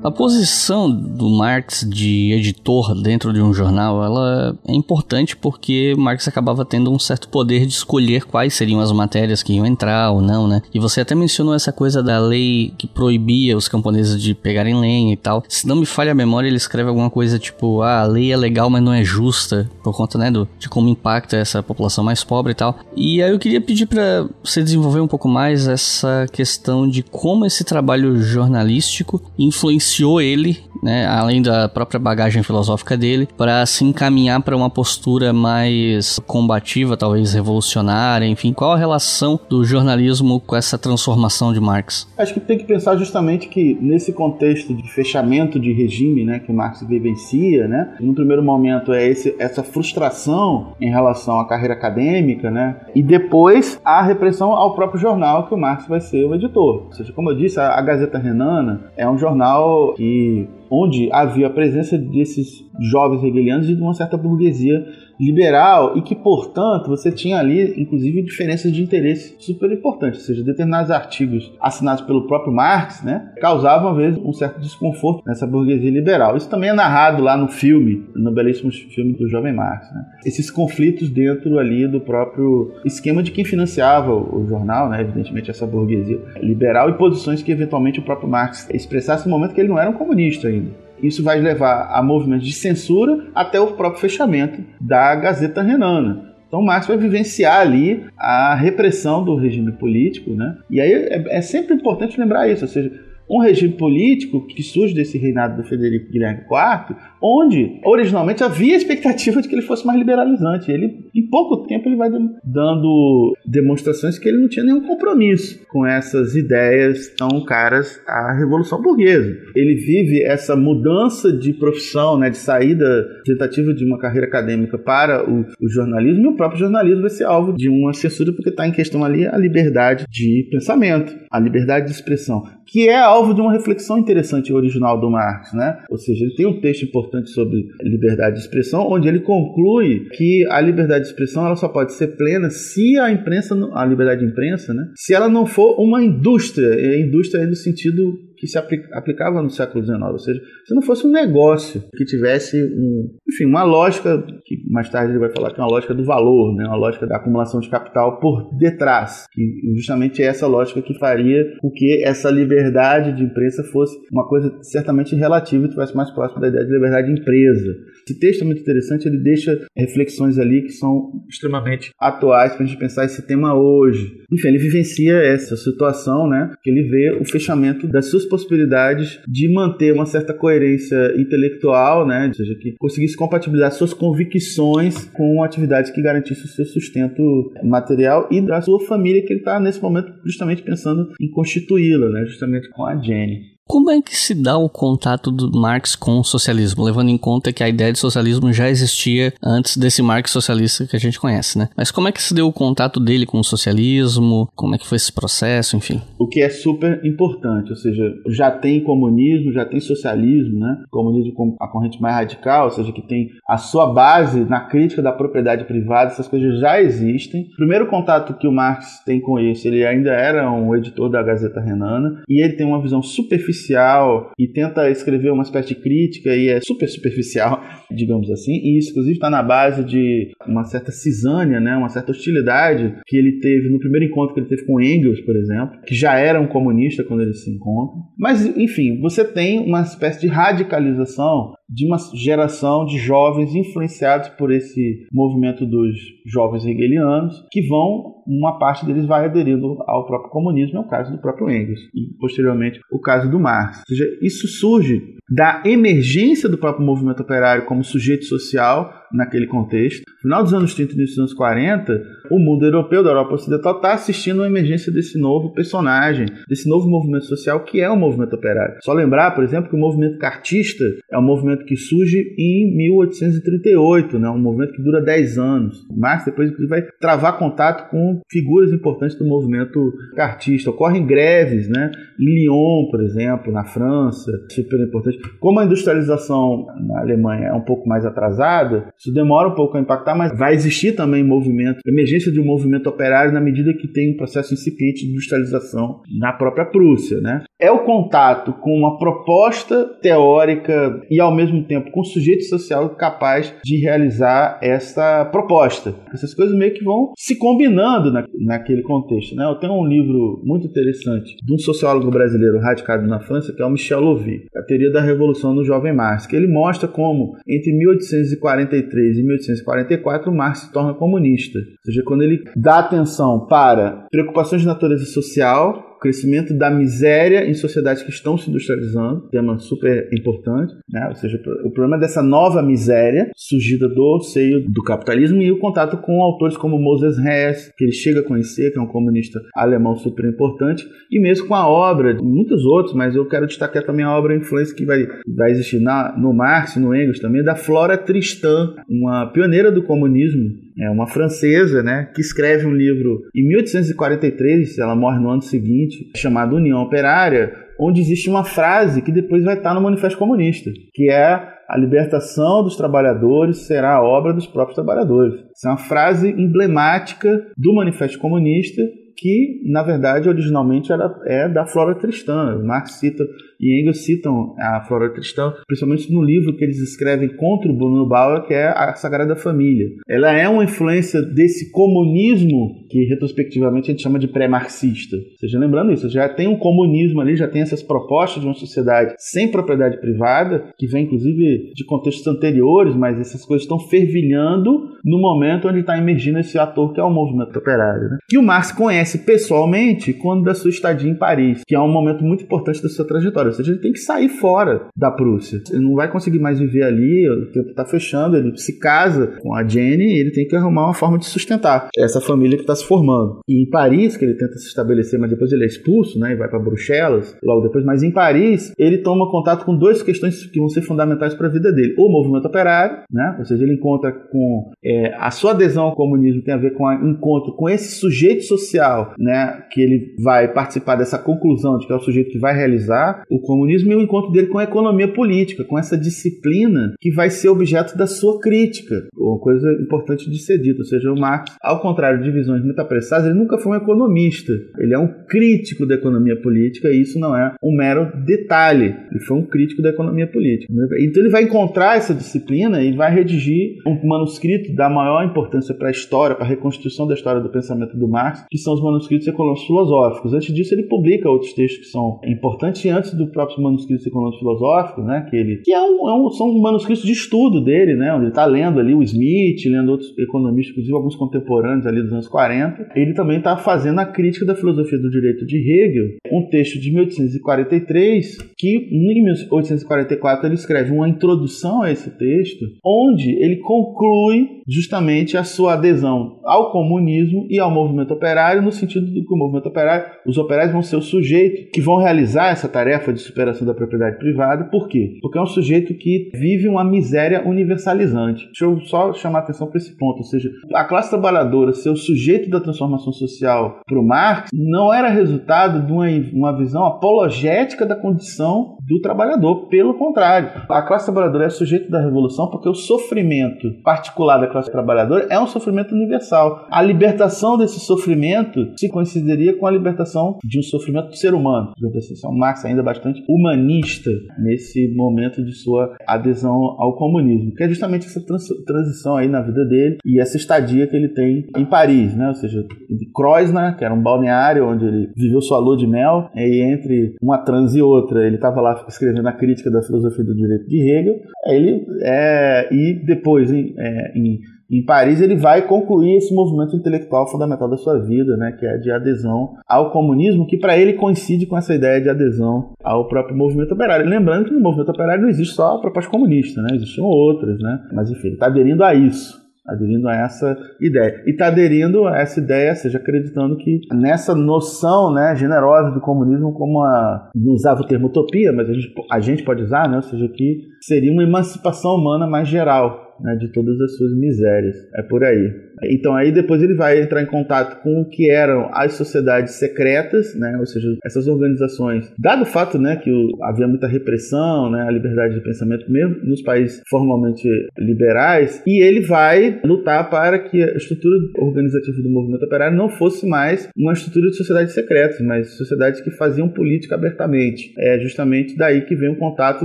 A posição do Marx de editor dentro de um jornal, ela é importante porque Marx acabava tendo um certo poder de escolher quais seriam as matérias que iam entrar ou não, né? E você até mencionou essa coisa da lei que proibia os camponeses de pegarem lenha e tal. Se não me falha a memória, ele escreve alguma coisa tipo, ah, a lei é legal, mas não é justa, por conta, né, do, de como impacta essa população mais pobre e tal. E aí eu queria pedir para você desenvolver um pouco mais essa questão de como esse trabalho jornalístico influencia influenciou ele, né, além da própria bagagem filosófica dele, para se encaminhar para uma postura mais combativa, talvez revolucionária, enfim, qual a relação do jornalismo com essa transformação de Marx? Acho que tem que pensar justamente que nesse contexto de fechamento de regime, né, que Marx vivencia, né, no primeiro momento é esse, essa frustração em relação à carreira acadêmica, né, e depois a repressão ao próprio jornal que o Marx vai ser o editor. Ou seja, como eu disse, a, a Gazeta Renana é um jornal que onde havia a presença desses jovens hegelianos e de uma certa burguesia liberal e que, portanto, você tinha ali, inclusive, diferenças de interesse super importantes, ou seja, determinados artigos assinados pelo próprio Marx, né, causavam, às vezes, um certo desconforto nessa burguesia liberal. Isso também é narrado lá no filme, no belíssimo filme do Jovem Marx. Né? Esses conflitos dentro ali do próprio esquema de quem financiava o jornal, né, evidentemente essa burguesia liberal e posições que, eventualmente, o próprio Marx expressasse no momento que ele não era um comunista ainda. Isso vai levar a movimentos de censura até o próprio fechamento da Gazeta Renana. Então Marx vai vivenciar ali a repressão do regime político, né? E aí é, é sempre importante lembrar isso, ou seja, um regime político que surge desse reinado do Federico Guilherme IV, onde originalmente havia a expectativa de que ele fosse mais liberalizante. Ele, em pouco tempo, ele vai dando demonstrações que ele não tinha nenhum compromisso com essas ideias tão caras à Revolução Burguesa. Ele vive essa mudança de profissão, né, de saída, tentativa de uma carreira acadêmica para o, o jornalismo, e o próprio jornalismo vai ser alvo de uma censura, porque está em questão ali a liberdade de pensamento, a liberdade de expressão que é alvo de uma reflexão interessante original do Marx, né? Ou seja, ele tem um texto importante sobre liberdade de expressão, onde ele conclui que a liberdade de expressão ela só pode ser plena se a imprensa, a liberdade de imprensa, né? Se ela não for uma indústria, indústria é no sentido que se aplicava no século XIX, ou seja, se não fosse um negócio que tivesse um, enfim, uma lógica que mais tarde ele vai falar que é uma lógica do valor, né? uma lógica da acumulação de capital por detrás, que justamente é essa lógica que faria com que essa liberdade de imprensa fosse uma coisa certamente relativa e estivesse mais próximo da ideia de liberdade de empresa. Esse texto é muito interessante, ele deixa reflexões ali que são extremamente atuais para a gente pensar esse tema hoje. Enfim, ele vivencia essa situação, né? Que ele vê o fechamento das possibilidades de manter uma certa coerência intelectual, né? Ou seja, que conseguisse compatibilizar suas convicções com atividades que garantissem o seu sustento material e da sua família que ele está nesse momento justamente pensando em constituí-la, né? Justamente com a Jenny. Como é que se dá o contato do Marx com o socialismo, levando em conta que a ideia de socialismo já existia antes desse Marx socialista que a gente conhece, né? Mas como é que se deu o contato dele com o socialismo? Como é que foi esse processo, enfim? O que é super importante, ou seja, já tem comunismo, já tem socialismo, né? Comunismo como a corrente mais radical, ou seja, que tem a sua base na crítica da propriedade privada, essas coisas já existem. O primeiro contato que o Marx tem com isso, ele ainda era um editor da Gazeta Renana e ele tem uma visão superficial superficial e tenta escrever uma espécie de crítica e é super superficial, digamos assim, e isso inclusive está na base de uma certa cisânia, né, uma certa hostilidade que ele teve no primeiro encontro que ele teve com Engels, por exemplo, que já era um comunista quando eles se encontram. Mas, enfim, você tem uma espécie de radicalização de uma geração de jovens influenciados por esse movimento dos jovens hegelianos, que vão, uma parte deles vai aderindo ao próprio comunismo, é o caso do próprio Engels, e posteriormente o caso do Marx. Ou seja, isso surge da emergência do próprio movimento operário como sujeito social naquele contexto. Final dos anos 30 e início dos anos 40, o mundo europeu da Europa Ocidental está assistindo à emergência desse novo personagem, desse novo movimento social que é o movimento operário. Só lembrar, por exemplo, que o movimento cartista é um movimento que surge em 1838, né? um movimento que dura 10 anos. Marx depois vai travar contato com figuras importantes do movimento cartista. Ocorrem greves, né? em Lyon, por exemplo, na França, super importante. Como a industrialização na Alemanha é um pouco mais atrasada, isso demora um pouco a impactar, mas vai existir também movimento, emergência de um movimento operário na medida que tem um processo incipiente de industrialização na própria Prússia. Né? É o contato com uma proposta teórica e, ao mesmo tempo, com um sujeito social capaz de realizar essa proposta. Essas coisas meio que vão se combinando na, naquele contexto. Né? Eu tenho um livro muito interessante de um sociólogo brasileiro radicado na França, que é o Michel Louvi, A Teoria da Revolução do Jovem Marx, que ele mostra como, entre 1843 1843 e 1844, Marx se torna comunista. Ou seja, quando ele dá atenção para preocupações de natureza social, crescimento da miséria em sociedades que estão se industrializando, tema super importante, né? ou seja, o problema dessa nova miséria surgida do seio do capitalismo e o contato com autores como Moses Hess, que ele chega a conhecer, que é um comunista alemão super importante, e mesmo com a obra de muitos outros, mas eu quero destacar também a obra influência que vai, vai existir na, no Marx, no Engels também, da Flora Tristan, uma pioneira do comunismo é uma francesa, né, que escreve um livro em 1843, ela morre no ano seguinte, chamado União Operária, onde existe uma frase que depois vai estar no Manifesto Comunista, que é a libertação dos trabalhadores será a obra dos próprios trabalhadores. Essa é uma frase emblemática do Manifesto Comunista que, na verdade, originalmente era, é da Flora Tristã. Marx cita e Engels citam a Flora Cristã, principalmente no livro que eles escrevem contra o Bruno Bauer, que é a Sagrada Família. Ela é uma influência desse comunismo que retrospectivamente a gente chama de pré-marxista. Ou seja, lembrando isso, já tem um comunismo ali, já tem essas propostas de uma sociedade sem propriedade privada, que vem inclusive de contextos anteriores, mas essas coisas estão fervilhando no momento onde está emergindo esse ator que é o movimento operário. Né? E o Marx conhece pessoalmente quando da sua estadia em Paris, que é um momento muito importante da sua trajetória ou seja, ele tem que sair fora da Prússia. Ele não vai conseguir mais viver ali, o tempo está fechando, ele se casa com a Jenny e ele tem que arrumar uma forma de sustentar essa família que está se formando. E em Paris, que ele tenta se estabelecer, mas depois ele é expulso, né, e vai para Bruxelas, logo depois, mas em Paris, ele toma contato com duas questões que vão ser fundamentais para a vida dele. O movimento operário, né, ou seja, ele encontra com é, a sua adesão ao comunismo tem a ver com o encontro com esse sujeito social né, que ele vai participar dessa conclusão de que é o sujeito que vai realizar o comunismo e o encontro dele com a economia política, com essa disciplina que vai ser objeto da sua crítica, uma coisa importante de ser dita, ou seja, o Marx, ao contrário de visões muito apressadas, ele nunca foi um economista, ele é um crítico da economia política e isso não é um mero detalhe, ele foi um crítico da economia política. Então ele vai encontrar essa disciplina e vai redigir um manuscrito da maior importância para a história, para a reconstrução da história do pensamento do Marx, que são os manuscritos econômicos filosóficos. Antes disso, ele publica outros textos que são importantes, antes do próprio manuscrito econômico filosófico, né, que ele que é um, é um, são manuscritos de estudo dele, né, onde ele está lendo ali o Smith, lendo outros economistas, inclusive alguns contemporâneos ali dos anos 40. Ele também está fazendo a crítica da filosofia do direito de Hegel, um texto de 1843 que em 1844 ele escreve uma introdução a esse texto, onde ele conclui justamente a sua adesão ao comunismo e ao movimento operário, no sentido de que o movimento operário, os operários vão ser o sujeito que vão realizar essa tarefa de superação da propriedade privada. Por quê? Porque é um sujeito que vive uma miséria universalizante. Deixa eu só chamar atenção para esse ponto, ou seja, a classe trabalhadora ser o sujeito da transformação social para o Marx não era resultado de uma, uma visão apologética da condição do trabalhador, pelo contrário. A classe trabalhadora é sujeito da revolução porque o sofrimento particular da classe trabalhadora é um sofrimento universal. A libertação desse sofrimento se coincidiria com a libertação de um sofrimento do ser humano. Assim, um Marx ainda bastante humanista nesse momento de sua adesão ao comunismo, que é justamente essa trans transição aí na vida dele e essa estadia que ele tem em Paris, né? Ou seja, de Kreuzner, que era um balneário onde ele viveu sua lua de mel, e entre uma trans e outra, ele estava lá escrevendo a crítica da filosofia do direito de Hegel, ele é, e depois em, é, em em Paris ele vai concluir esse movimento intelectual fundamental da sua vida, né, que é de adesão ao comunismo, que para ele coincide com essa ideia de adesão ao próprio movimento operário. Lembrando que no movimento operário não existe só a proposta comunista, né, existiam outras, né, mas enfim, ele está aderindo a isso aderindo a essa ideia. E está aderindo a essa ideia, seja, acreditando que nessa noção né, generosa do comunismo, como a, não usava o termo utopia, mas a gente, a gente pode usar, né, ou seja, que seria uma emancipação humana mais geral né, de todas as suas misérias. É por aí. Então aí depois ele vai entrar em contato com o que eram as sociedades secretas, né? Ou seja, essas organizações. Dado o fato, né, que o, havia muita repressão, né, a liberdade de pensamento mesmo nos países formalmente liberais, e ele vai lutar para que a estrutura organizativa do movimento operário não fosse mais uma estrutura de sociedades secretas, mas sociedades que faziam política abertamente. É justamente daí que vem o contato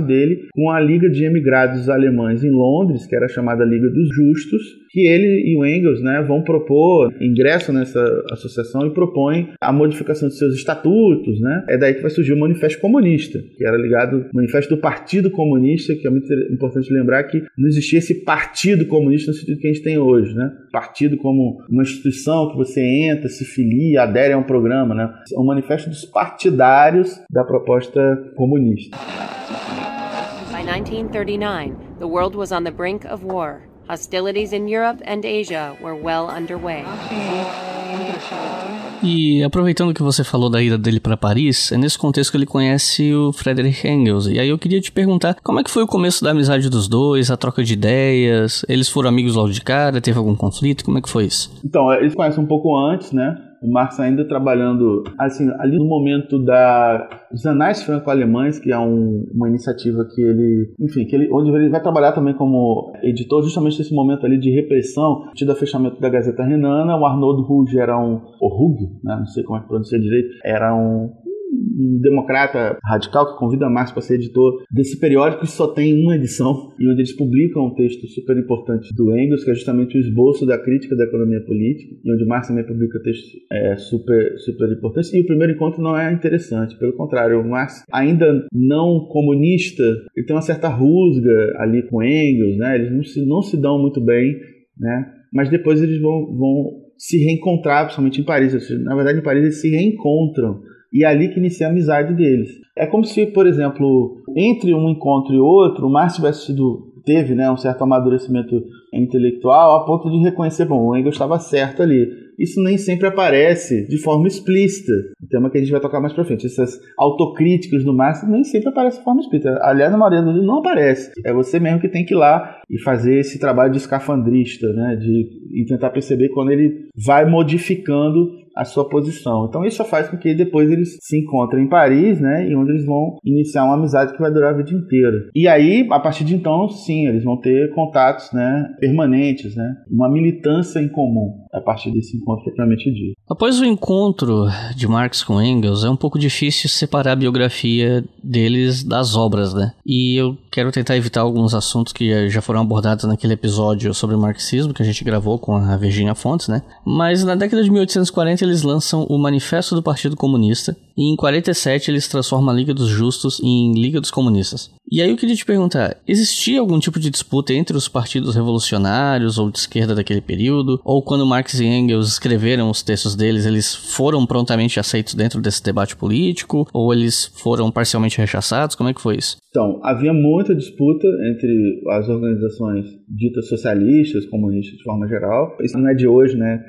dele com a Liga de Emigrados Alemães em Londres, que era chamada Liga dos Justos, que ele e o Engels né, vão propor ingresso nessa associação e propõem a modificação de seus estatutos. Né? É daí que vai surgir o Manifesto Comunista, que era ligado ao Manifesto do Partido Comunista, que é muito importante lembrar que não existia esse Partido Comunista no sentido que a gente tem hoje. Né? Partido como uma instituição que você entra, se filia, adere a um programa. Né? É um manifesto dos partidários da proposta comunista. By 1939, the world was on the brink of war. Hostilities in Europe and Asia were well underway. E aproveitando que você falou da ida dele para Paris, é nesse contexto que ele conhece o Friedrich Engels. E aí eu queria te perguntar, como é que foi o começo da amizade dos dois, a troca de ideias? Eles foram amigos logo de cara? Teve algum conflito? Como é que foi isso? Então, eles conhecem um pouco antes, né? O Marx ainda trabalhando assim ali no momento da dos anais franco-alemães que é um, uma iniciativa que ele enfim que ele onde ele vai trabalhar também como editor justamente nesse momento ali de repressão tido a fechamento da Gazeta Renana o Arnold Ruge era um o Ruge né, não sei como é que pronuncia direito era um um democrata radical que convida Marx para ser editor desse periódico que só tem uma edição e onde eles publicam um texto super importante do Engels, que é justamente o esboço da crítica da economia política, e onde Marx também publica textos é, super, super importantes. E o primeiro encontro não é interessante, pelo contrário, o Marx, ainda não comunista, ele tem uma certa rusga ali com Engels, né? eles não se, não se dão muito bem, né? mas depois eles vão, vão se reencontrar, principalmente em Paris. Na verdade, em Paris eles se reencontram e é ali que inicia a amizade deles. É como se, por exemplo, entre um encontro e outro, o Márcio tivesse sido, teve né, um certo amadurecimento intelectual a ponto de reconhecer, bom, o Engels estava certo ali. Isso nem sempre aparece de forma explícita. O tema que a gente vai tocar mais pra frente. Essas autocríticas do Marx nem sempre aparecem de forma explícita. Aliás, na maioria dos não aparece. É você mesmo que tem que ir lá e fazer esse trabalho de escafandrista, né? De, e tentar perceber quando ele vai modificando a sua posição. Então isso faz com que depois eles se encontrem em Paris, né, e onde eles vão iniciar uma amizade que vai durar a vida inteira. E aí, a partir de então, sim, eles vão ter contatos, né, permanentes, né, uma militância em comum a partir desse encontro propriamente dito. Após o encontro de Marx com Engels, é um pouco difícil separar a biografia deles das obras, né? E eu quero tentar evitar alguns assuntos que já foram abordados naquele episódio sobre marxismo que a gente gravou com a Virginia Fontes, né? Mas na década de 1840 eles lançam o Manifesto do Partido Comunista e em 47 eles transformam a Liga dos Justos em Liga dos Comunistas. E aí eu queria te perguntar, existia algum tipo de disputa entre os partidos revolucionários ou de esquerda daquele período? Ou quando Marx e Engels escreveram os textos deles, eles foram prontamente aceitos dentro desse debate político? Ou eles foram parcialmente rechaçados? Como é que foi isso? Então, havia muita disputa entre as organizações ditas socialistas, comunistas de forma geral. Isso não é de hoje, né?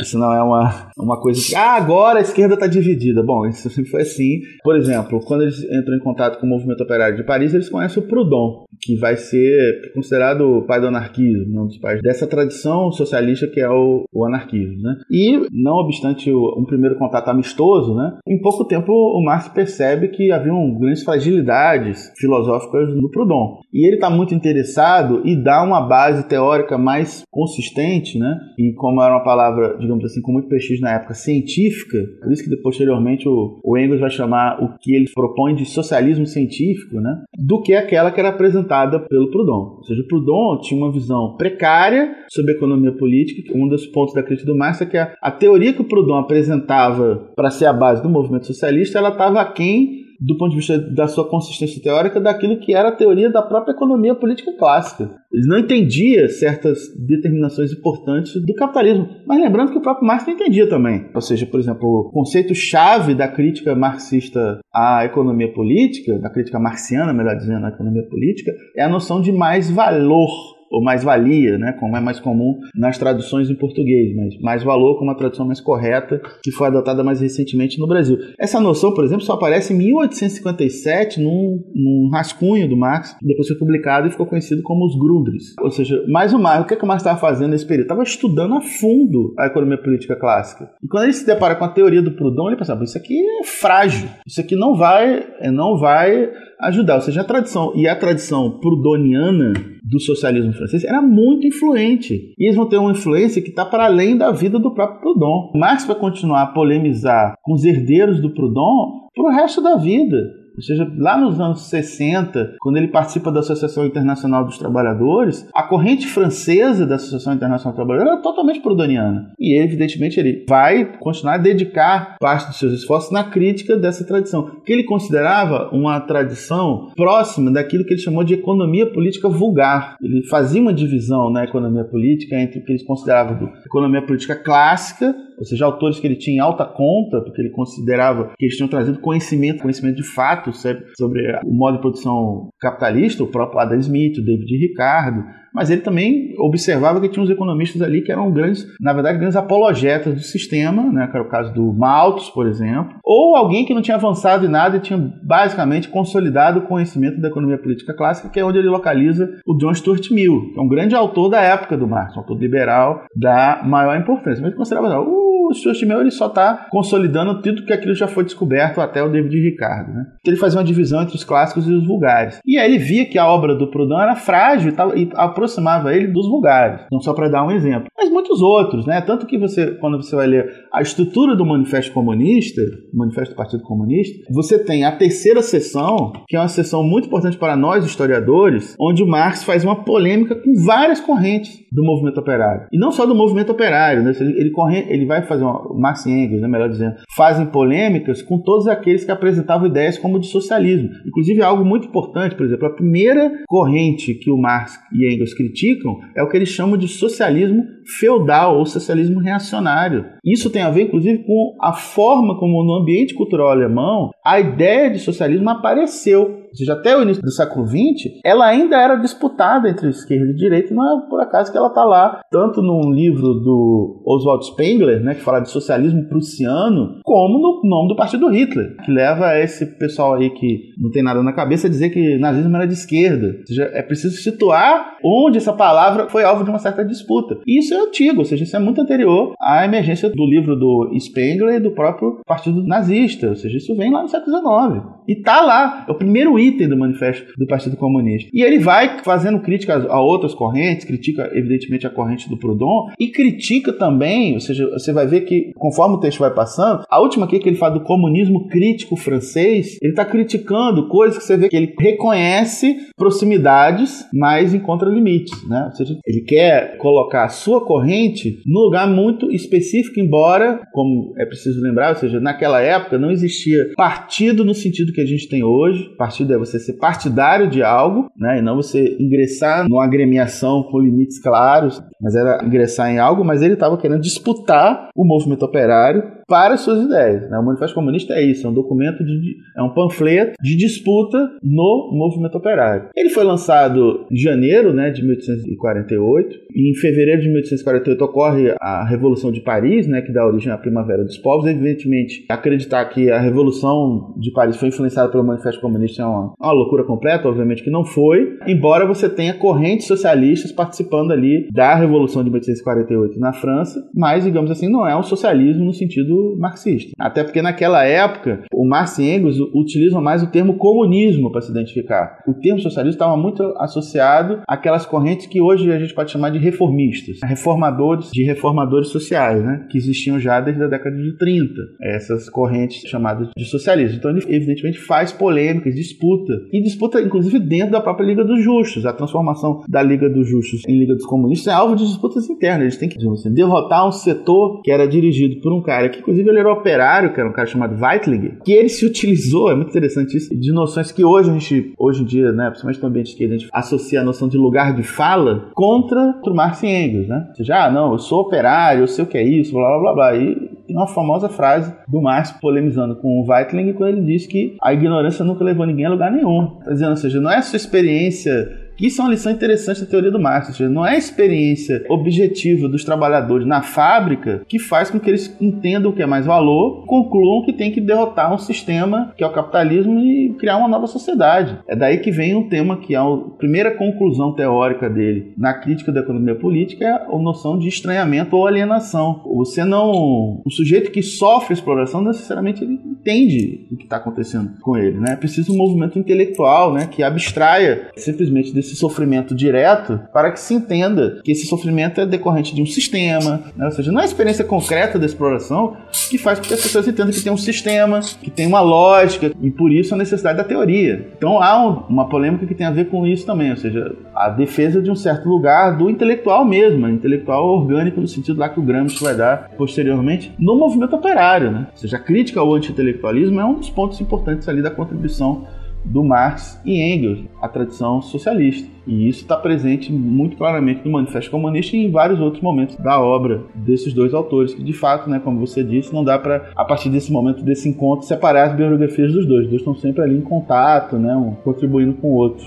Isso não é uma, uma coisa que, ah, agora a esquerda está dividida. Bom, isso sempre foi assim. Por exemplo, quando eles entram em contato com o movimento operário de Paris, eles conhecem o Proudhon, que vai ser considerado o pai do anarquismo, um dos pais dessa tradição socialista que é o, o anarquismo. Né? E, não obstante um primeiro contato amistoso, né, em pouco tempo o Marx percebe que haviam grandes fragilidades filosóficas no Proudhon. E ele está muito interessado e dá uma base teórica mais consistente, né? e como era uma palavra, digamos assim, com muito prestígio na época, científica, por isso que posteriormente o, o Engels vai chamar o que ele propõe de socialismo científico, né? do que aquela que era apresentada pelo Proudhon. Ou seja, o Proudhon tinha uma visão precária sobre a economia política. Um dos pontos da crítica do Marx é que a, a teoria que o Proudhon apresentava para ser a base do movimento socialista, ela estava aquém do ponto de vista da sua consistência teórica, daquilo que era a teoria da própria economia política clássica. Eles não entendiam certas determinações importantes do capitalismo. Mas lembrando que o próprio Marx não entendia também. Ou seja, por exemplo, o conceito-chave da crítica marxista à economia política, da crítica marxiana, melhor dizendo, à economia política, é a noção de mais valor ou mais-valia, né, como é mais comum nas traduções em português, mas mais-valor como uma tradução mais correta que foi adotada mais recentemente no Brasil. Essa noção, por exemplo, só aparece em 1857 num, num rascunho do Marx, depois foi publicado e ficou conhecido como os Grundrisse. Ou seja, mais o Marx, o que, é que o Marx estava fazendo nesse período? Estava estudando a fundo a economia política clássica. E quando ele se depara com a teoria do Proudhon, ele pensa, isso aqui é frágil, isso aqui não vai, não vai ajudar. Ou seja, a tradição e a tradição proudhoniana do socialismo francês era muito influente. E eles vão ter uma influência que está para além da vida do próprio Proudhon. Marx vai continuar a polemizar com os herdeiros do Proudhon para o resto da vida. Ou seja, lá nos anos 60, quando ele participa da Associação Internacional dos Trabalhadores, a corrente francesa da Associação Internacional dos Trabalhadores era totalmente proudhoniana. E evidentemente, ele vai continuar a dedicar parte dos seus esforços na crítica dessa tradição, que ele considerava uma tradição próxima daquilo que ele chamou de economia política vulgar. Ele fazia uma divisão na economia política entre o que eles consideravam de economia política clássica ou seja, autores que ele tinha em alta conta, porque ele considerava que eles tinham trazido conhecimento, conhecimento de fato sobre o modo de produção capitalista, o próprio Adam Smith, o David Ricardo, mas ele também observava que tinha uns economistas ali que eram grandes, na verdade, grandes apologetas do sistema, né, que era o caso do Malthus, por exemplo, ou alguém que não tinha avançado em nada e tinha basicamente consolidado o conhecimento da economia política clássica, que é onde ele localiza o John Stuart Mill, que é um grande autor da época do Marx, um autor liberal da maior importância, mas considerava, uh, o Stuart Mill ele só está consolidando tudo que aquilo já foi descoberto até o David Ricardo. Né? Então ele fazia uma divisão entre os clássicos e os vulgares. E aí ele via que a obra do Proudhon era frágil e, tal, e aproximava ele dos vulgares. Então só para dar um exemplo. Mas muitos outros, né? Tanto que você, quando você vai ler a estrutura do Manifesto Comunista, Manifesto do Partido Comunista, você tem a terceira sessão, que é uma sessão muito importante para nós historiadores, onde Marx faz uma polêmica com várias correntes do movimento operário. E não só do movimento operário, né? ele, ele, corre, ele vai fazer uma, Marx e Engels, né, melhor dizendo, fazem polêmicas com todos aqueles que apresentavam ideias como de socialismo. Inclusive, algo muito importante, por exemplo, a primeira corrente que o Marx e Engels criticam é o que eles chamam de socialismo feudal ou socialismo reacionário. Isso tem a ver, inclusive, com a forma como no ambiente cultural alemão a ideia de socialismo apareceu ou seja, até o início do século XX, ela ainda era disputada entre esquerda e direita, não é por acaso que ela está lá, tanto num livro do Oswald Spengler, né, que fala de socialismo prussiano, como no nome do partido Hitler, que leva esse pessoal aí que não tem nada na cabeça a dizer que nazismo era de esquerda. Ou seja, é preciso situar onde essa palavra foi alvo de uma certa disputa. E isso é antigo, ou seja, isso é muito anterior à emergência do livro do Spengler e do próprio partido nazista, ou seja, isso vem lá no século XIX. E tá lá, é o primeiro item do manifesto do Partido Comunista. E ele vai fazendo críticas a outras correntes, critica evidentemente a corrente do Proudhon e critica também, ou seja, você vai ver que conforme o texto vai passando, a última aqui que ele fala do comunismo crítico francês, ele está criticando coisas que você vê que ele reconhece proximidades, mas encontra limites, né? Ou seja, ele quer colocar a sua corrente num lugar muito específico, embora, como é preciso lembrar, ou seja, naquela época não existia partido no sentido que a gente tem hoje. Partido é você ser partidário de algo, né? E não você ingressar numa agremiação com limites claros, mas era ingressar em algo, mas ele estava querendo disputar o movimento operário para suas ideias. Né? O Manifesto Comunista é isso, é um documento, de, é um panfleto de disputa no movimento operário. Ele foi lançado em janeiro né, de 1848, e em fevereiro de 1848 ocorre a Revolução de Paris, né, que dá origem à Primavera dos Povos. Evidentemente, acreditar que a Revolução de Paris foi influenciada pelo Manifesto Comunista é uma, uma loucura completa, obviamente que não foi, embora você tenha correntes socialistas participando ali da Revolução de 1848 na França, mas, digamos assim, não é um socialismo no sentido marxista. Até porque naquela época, o Marx e Engels utilizam mais o termo comunismo para se identificar. O termo socialista estava muito associado àquelas correntes que hoje a gente pode chamar de reformistas, reformadores de reformadores sociais, né? que existiam já desde a década de 30, essas correntes chamadas de socialismo. Então ele evidentemente faz polêmicas, disputa, e disputa inclusive dentro da própria Liga dos Justos. A transformação da Liga dos Justos em Liga dos Comunistas é alvo de disputas internas. Eles têm que derrotar um setor que era dirigido por um cara que Inclusive, ele era operário, que era um cara chamado Weitlinger, que ele se utilizou, é muito interessante isso, de noções que hoje a gente, hoje em dia, né, principalmente no ambiente esquerdo, a gente associa a noção de lugar de fala contra o Marx e Engels, né? Ou seja, ah, não, eu sou operário, eu sei o que é isso, blá blá blá blá. E tem uma famosa frase do Marx polemizando com o Weitlinger quando ele diz que a ignorância nunca levou ninguém a lugar nenhum. Tá dizendo, ou seja, não é a sua experiência isso é uma lição interessante da teoria do Marx. Não é a experiência objetiva dos trabalhadores na fábrica que faz com que eles entendam o que é mais valor, concluam que tem que derrotar um sistema que é o capitalismo e criar uma nova sociedade. É daí que vem um tema que é a primeira conclusão teórica dele na crítica da economia política é a noção de estranhamento ou alienação. Você não. O sujeito que sofre exploração necessariamente ele entende o que está acontecendo com ele. Né? É preciso um movimento intelectual né, que abstraia simplesmente desse esse sofrimento direto para que se entenda que esse sofrimento é decorrente de um sistema, né? ou seja, não é a experiência concreta da exploração que faz com que as pessoas entendam que tem um sistema, que tem uma lógica e por isso a necessidade da teoria. Então há um, uma polêmica que tem a ver com isso também, ou seja, a defesa de um certo lugar do intelectual mesmo, intelectual orgânico no sentido lá que o Gramsci vai dar posteriormente no movimento operário, né? Ou seja, a crítica ao anti-intelectualismo é um dos pontos importantes ali da contribuição do Marx e Engels, a tradição socialista. E isso está presente muito claramente no Manifesto Comunista e em vários outros momentos da obra desses dois autores, que de fato, né, como você disse, não dá para, a partir desse momento, desse encontro, separar as biografias dos dois. Os dois estão sempre ali em contato, né, um contribuindo com o outro.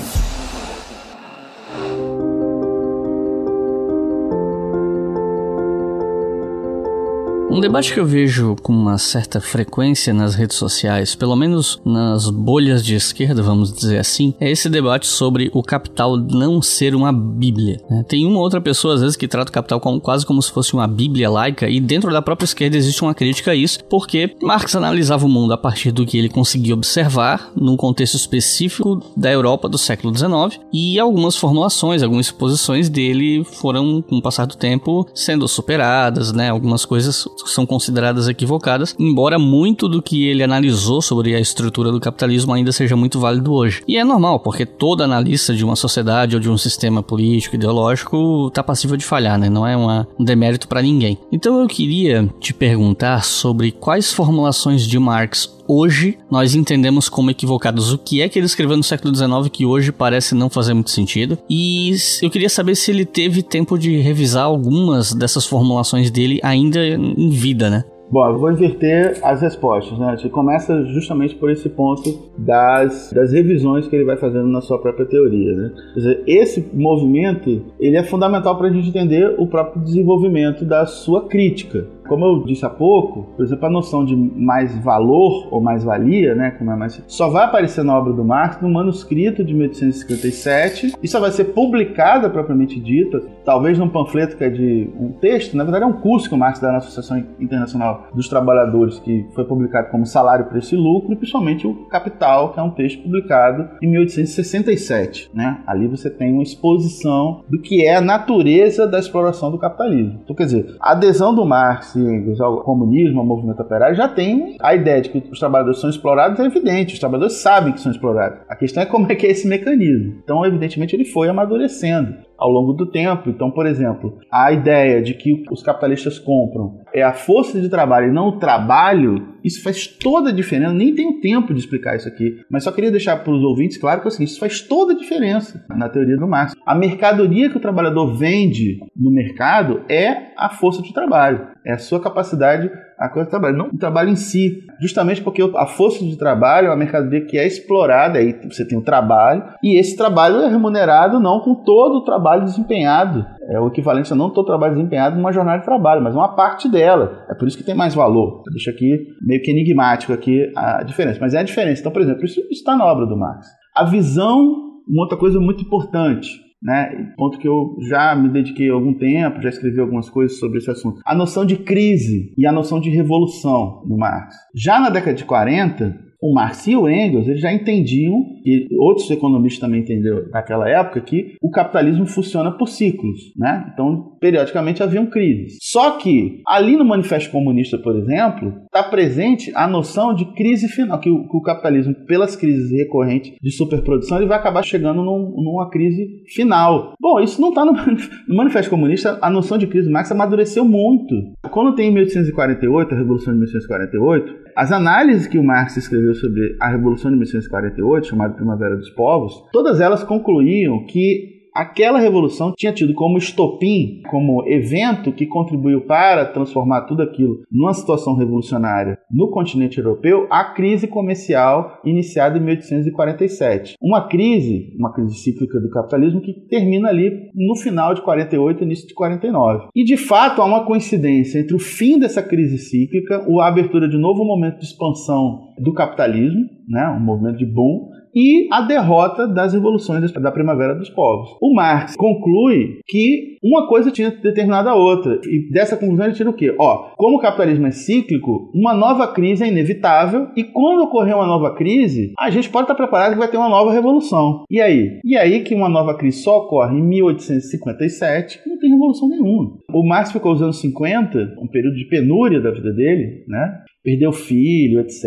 Um debate que eu vejo com uma certa frequência nas redes sociais, pelo menos nas bolhas de esquerda, vamos dizer assim, é esse debate sobre o capital não ser uma bíblia. Né? Tem uma outra pessoa, às vezes, que trata o capital como, quase como se fosse uma bíblia laica, e dentro da própria esquerda existe uma crítica a isso, porque Marx analisava o mundo a partir do que ele conseguia observar, num contexto específico da Europa do século XIX, e algumas formulações, algumas exposições dele foram, com o passar do tempo, sendo superadas, né? algumas coisas são consideradas equivocadas, embora muito do que ele analisou sobre a estrutura do capitalismo ainda seja muito válido hoje. E é normal, porque todo analista de uma sociedade ou de um sistema político, ideológico, está passível de falhar, né? Não é uma, um demérito para ninguém. Então eu queria te perguntar sobre quais formulações de Marx hoje nós entendemos como equivocados o que é que ele escreveu no século XIX que hoje parece não fazer muito sentido. E eu queria saber se ele teve tempo de revisar algumas dessas formulações dele ainda em vida, né? Bom, eu vou inverter as respostas, né? Começa justamente por esse ponto das, das revisões que ele vai fazendo na sua própria teoria, né? Quer dizer, esse movimento, ele é fundamental para a gente entender o próprio desenvolvimento da sua crítica. Como eu disse há pouco, por exemplo, a noção de mais valor ou mais valia, né, como é mais, só vai aparecer na obra do Marx no manuscrito de 1857 e só vai ser publicada propriamente dita, talvez num panfleto que é de um texto, na verdade é um curso que o Marx dá na Associação Internacional dos Trabalhadores que foi publicado como Salário, Preço e Lucro e principalmente o Capital, que é um texto publicado em 1867, né? Ali você tem uma exposição do que é a natureza da exploração do capitalismo. Então, quer dizer, a adesão do Marx Ao comunismo, ao movimento operário, já tem a ideia de que os trabalhadores são explorados, é evidente, os trabalhadores sabem que são explorados. A questão é como é que é esse mecanismo. Então, evidentemente, ele foi amadurecendo ao longo do tempo. Então, por exemplo, a ideia de que os capitalistas compram é a força de trabalho e não o trabalho, isso faz toda a diferença. Nem tenho tempo de explicar isso aqui, mas só queria deixar para os ouvintes claro que é isso faz toda a diferença na teoria do Marx. A mercadoria que o trabalhador vende no mercado é a força de trabalho, é a sua capacidade a coisa do trabalho, não o trabalho em si. Justamente porque a força de trabalho é uma mercadoria que é explorada, aí você tem o trabalho, e esse trabalho é remunerado não com todo o trabalho desempenhado. É o equivalente a não todo o trabalho desempenhado numa jornada de trabalho, mas uma parte dela. É por isso que tem mais valor. Eu deixo aqui meio que enigmático aqui a diferença. Mas é a diferença. Então, por exemplo, isso está na obra do Marx. A visão, uma outra coisa muito importante né? Ponto que eu já me dediquei algum tempo, já escrevi algumas coisas sobre esse assunto. A noção de crise e a noção de revolução no Marx. Já na década de 40, o Marx e o Engels eles já entendiam, e outros economistas também entenderam naquela época, que o capitalismo funciona por ciclos. Né? Então, periodicamente haviam crises. Só que, ali no Manifesto Comunista, por exemplo, está presente a noção de crise final, que o, que o, capitalismo, pelas crises recorrentes de superprodução, ele vai acabar chegando num, numa crise final. Bom, isso não está no, no, Manifesto Comunista, a noção de crise Marx amadureceu muito. Quando tem 1848, a Revolução de 1848, as análises que o Marx escreveu sobre a Revolução de 1848, chamada Primavera dos Povos, todas elas concluíam que aquela revolução tinha tido como estopim, como evento que contribuiu para transformar tudo aquilo numa situação revolucionária no continente europeu, a crise comercial iniciada em 1847. Uma crise, uma crise cíclica do capitalismo que termina ali no final de 48 e início de 49. E de fato há uma coincidência entre o fim dessa crise cíclica, a abertura de novo momento de expansão do capitalismo, né, um movimento de boom, e a derrota das revoluções da primavera dos povos. O Marx conclui que uma coisa tinha determinado a outra. E dessa conclusão ele tira o quê? Ó, como o capitalismo é cíclico, uma nova crise é inevitável e quando ocorrer uma nova crise, a gente pode estar preparado que vai ter uma nova revolução. E aí? E aí que uma nova crise só ocorre em 1857, não revolução nenhuma. O Marx ficou os anos 50, um período de penúria da vida dele, né? perdeu filho, etc.,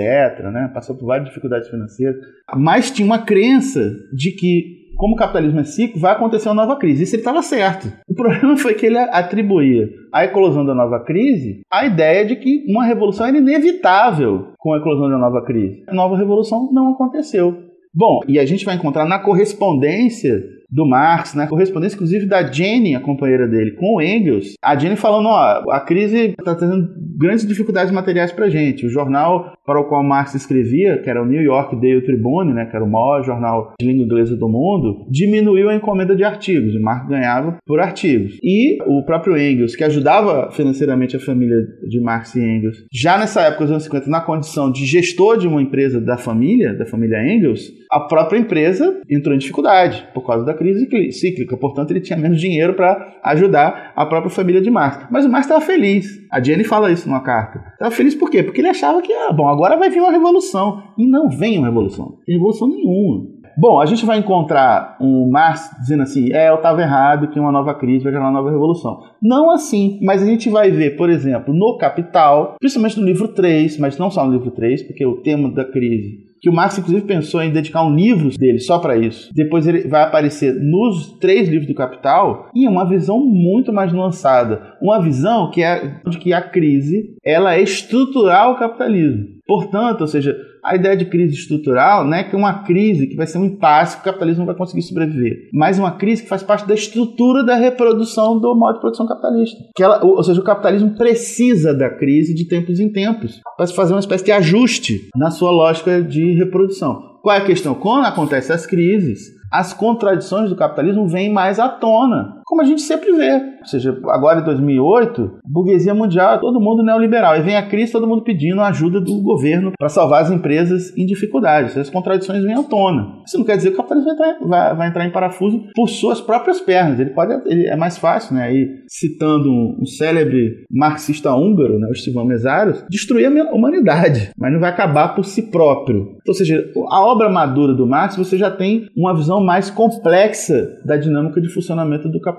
né? passou por várias dificuldades financeiras, mas tinha uma crença de que, como o capitalismo é ciclo, vai acontecer uma nova crise. Isso ele estava certo. O problema foi que ele atribuía à eclosão da nova crise a ideia de que uma revolução era inevitável com a eclosão da nova crise. A nova revolução não aconteceu. Bom, e a gente vai encontrar na correspondência do Marx, né? Correspondência, inclusive, da Jenny, a companheira dele, com o Engels. A Jenny falando, ó, a crise está trazendo grandes dificuldades materiais para gente. O jornal para o qual Marx escrevia, que era o New York Daily Tribune, né, que era o maior jornal de língua inglesa do mundo, diminuiu a encomenda de artigos. O Marx ganhava por artigos. E o próprio Engels, que ajudava financeiramente a família de Marx e Engels, já nessa época, nos anos 50, na condição de gestor de uma empresa da família, da família Engels, a própria empresa entrou em dificuldade por causa da crise crise cíclica, portanto ele tinha menos dinheiro para ajudar a própria família de Marx. Mas o Marx estava feliz. A Jenny fala isso numa carta. Estava feliz por quê? Porque ele achava que, ah, bom, agora vai vir uma revolução. E não vem uma revolução. Não tem revolução nenhuma. Bom, a gente vai encontrar um Marx dizendo assim: é, eu estava errado, que uma nova crise vai gerar uma nova revolução. Não assim, mas a gente vai ver, por exemplo, no Capital, principalmente no livro 3, mas não só no livro 3, porque o tema da crise que o Marx inclusive pensou em dedicar um livro dele só para isso. Depois ele vai aparecer nos três livros do Capital e é uma visão muito mais nuançada, uma visão que é de que a crise ela é estrutural o capitalismo. Portanto, ou seja, a ideia de crise estrutural não é que uma crise que vai ser um impasse que o capitalismo não vai conseguir sobreviver, mas uma crise que faz parte da estrutura da reprodução do modo de produção capitalista. Que ela, ou seja, o capitalismo precisa da crise de tempos em tempos para se fazer uma espécie de ajuste na sua lógica de reprodução. Qual é a questão? Quando acontecem as crises, as contradições do capitalismo vêm mais à tona, como a gente sempre vê. Ou seja, agora em 2008, burguesia mundial, todo mundo neoliberal. E vem a crise, todo mundo pedindo ajuda do governo para salvar as empresas em dificuldades. As contradições vêm à tona. Isso não quer dizer que o capitalismo vai entrar, vai, vai entrar em parafuso por suas próprias pernas. Ele pode, ele é mais fácil, né? Aí, citando um, célebre marxista húngaro, né, o Stefan Mesaros, destruir a humanidade, mas não vai acabar por si próprio. Então, ou seja, a obra madura do Marx, você já tem uma visão mais complexa da dinâmica de funcionamento do capitalismo.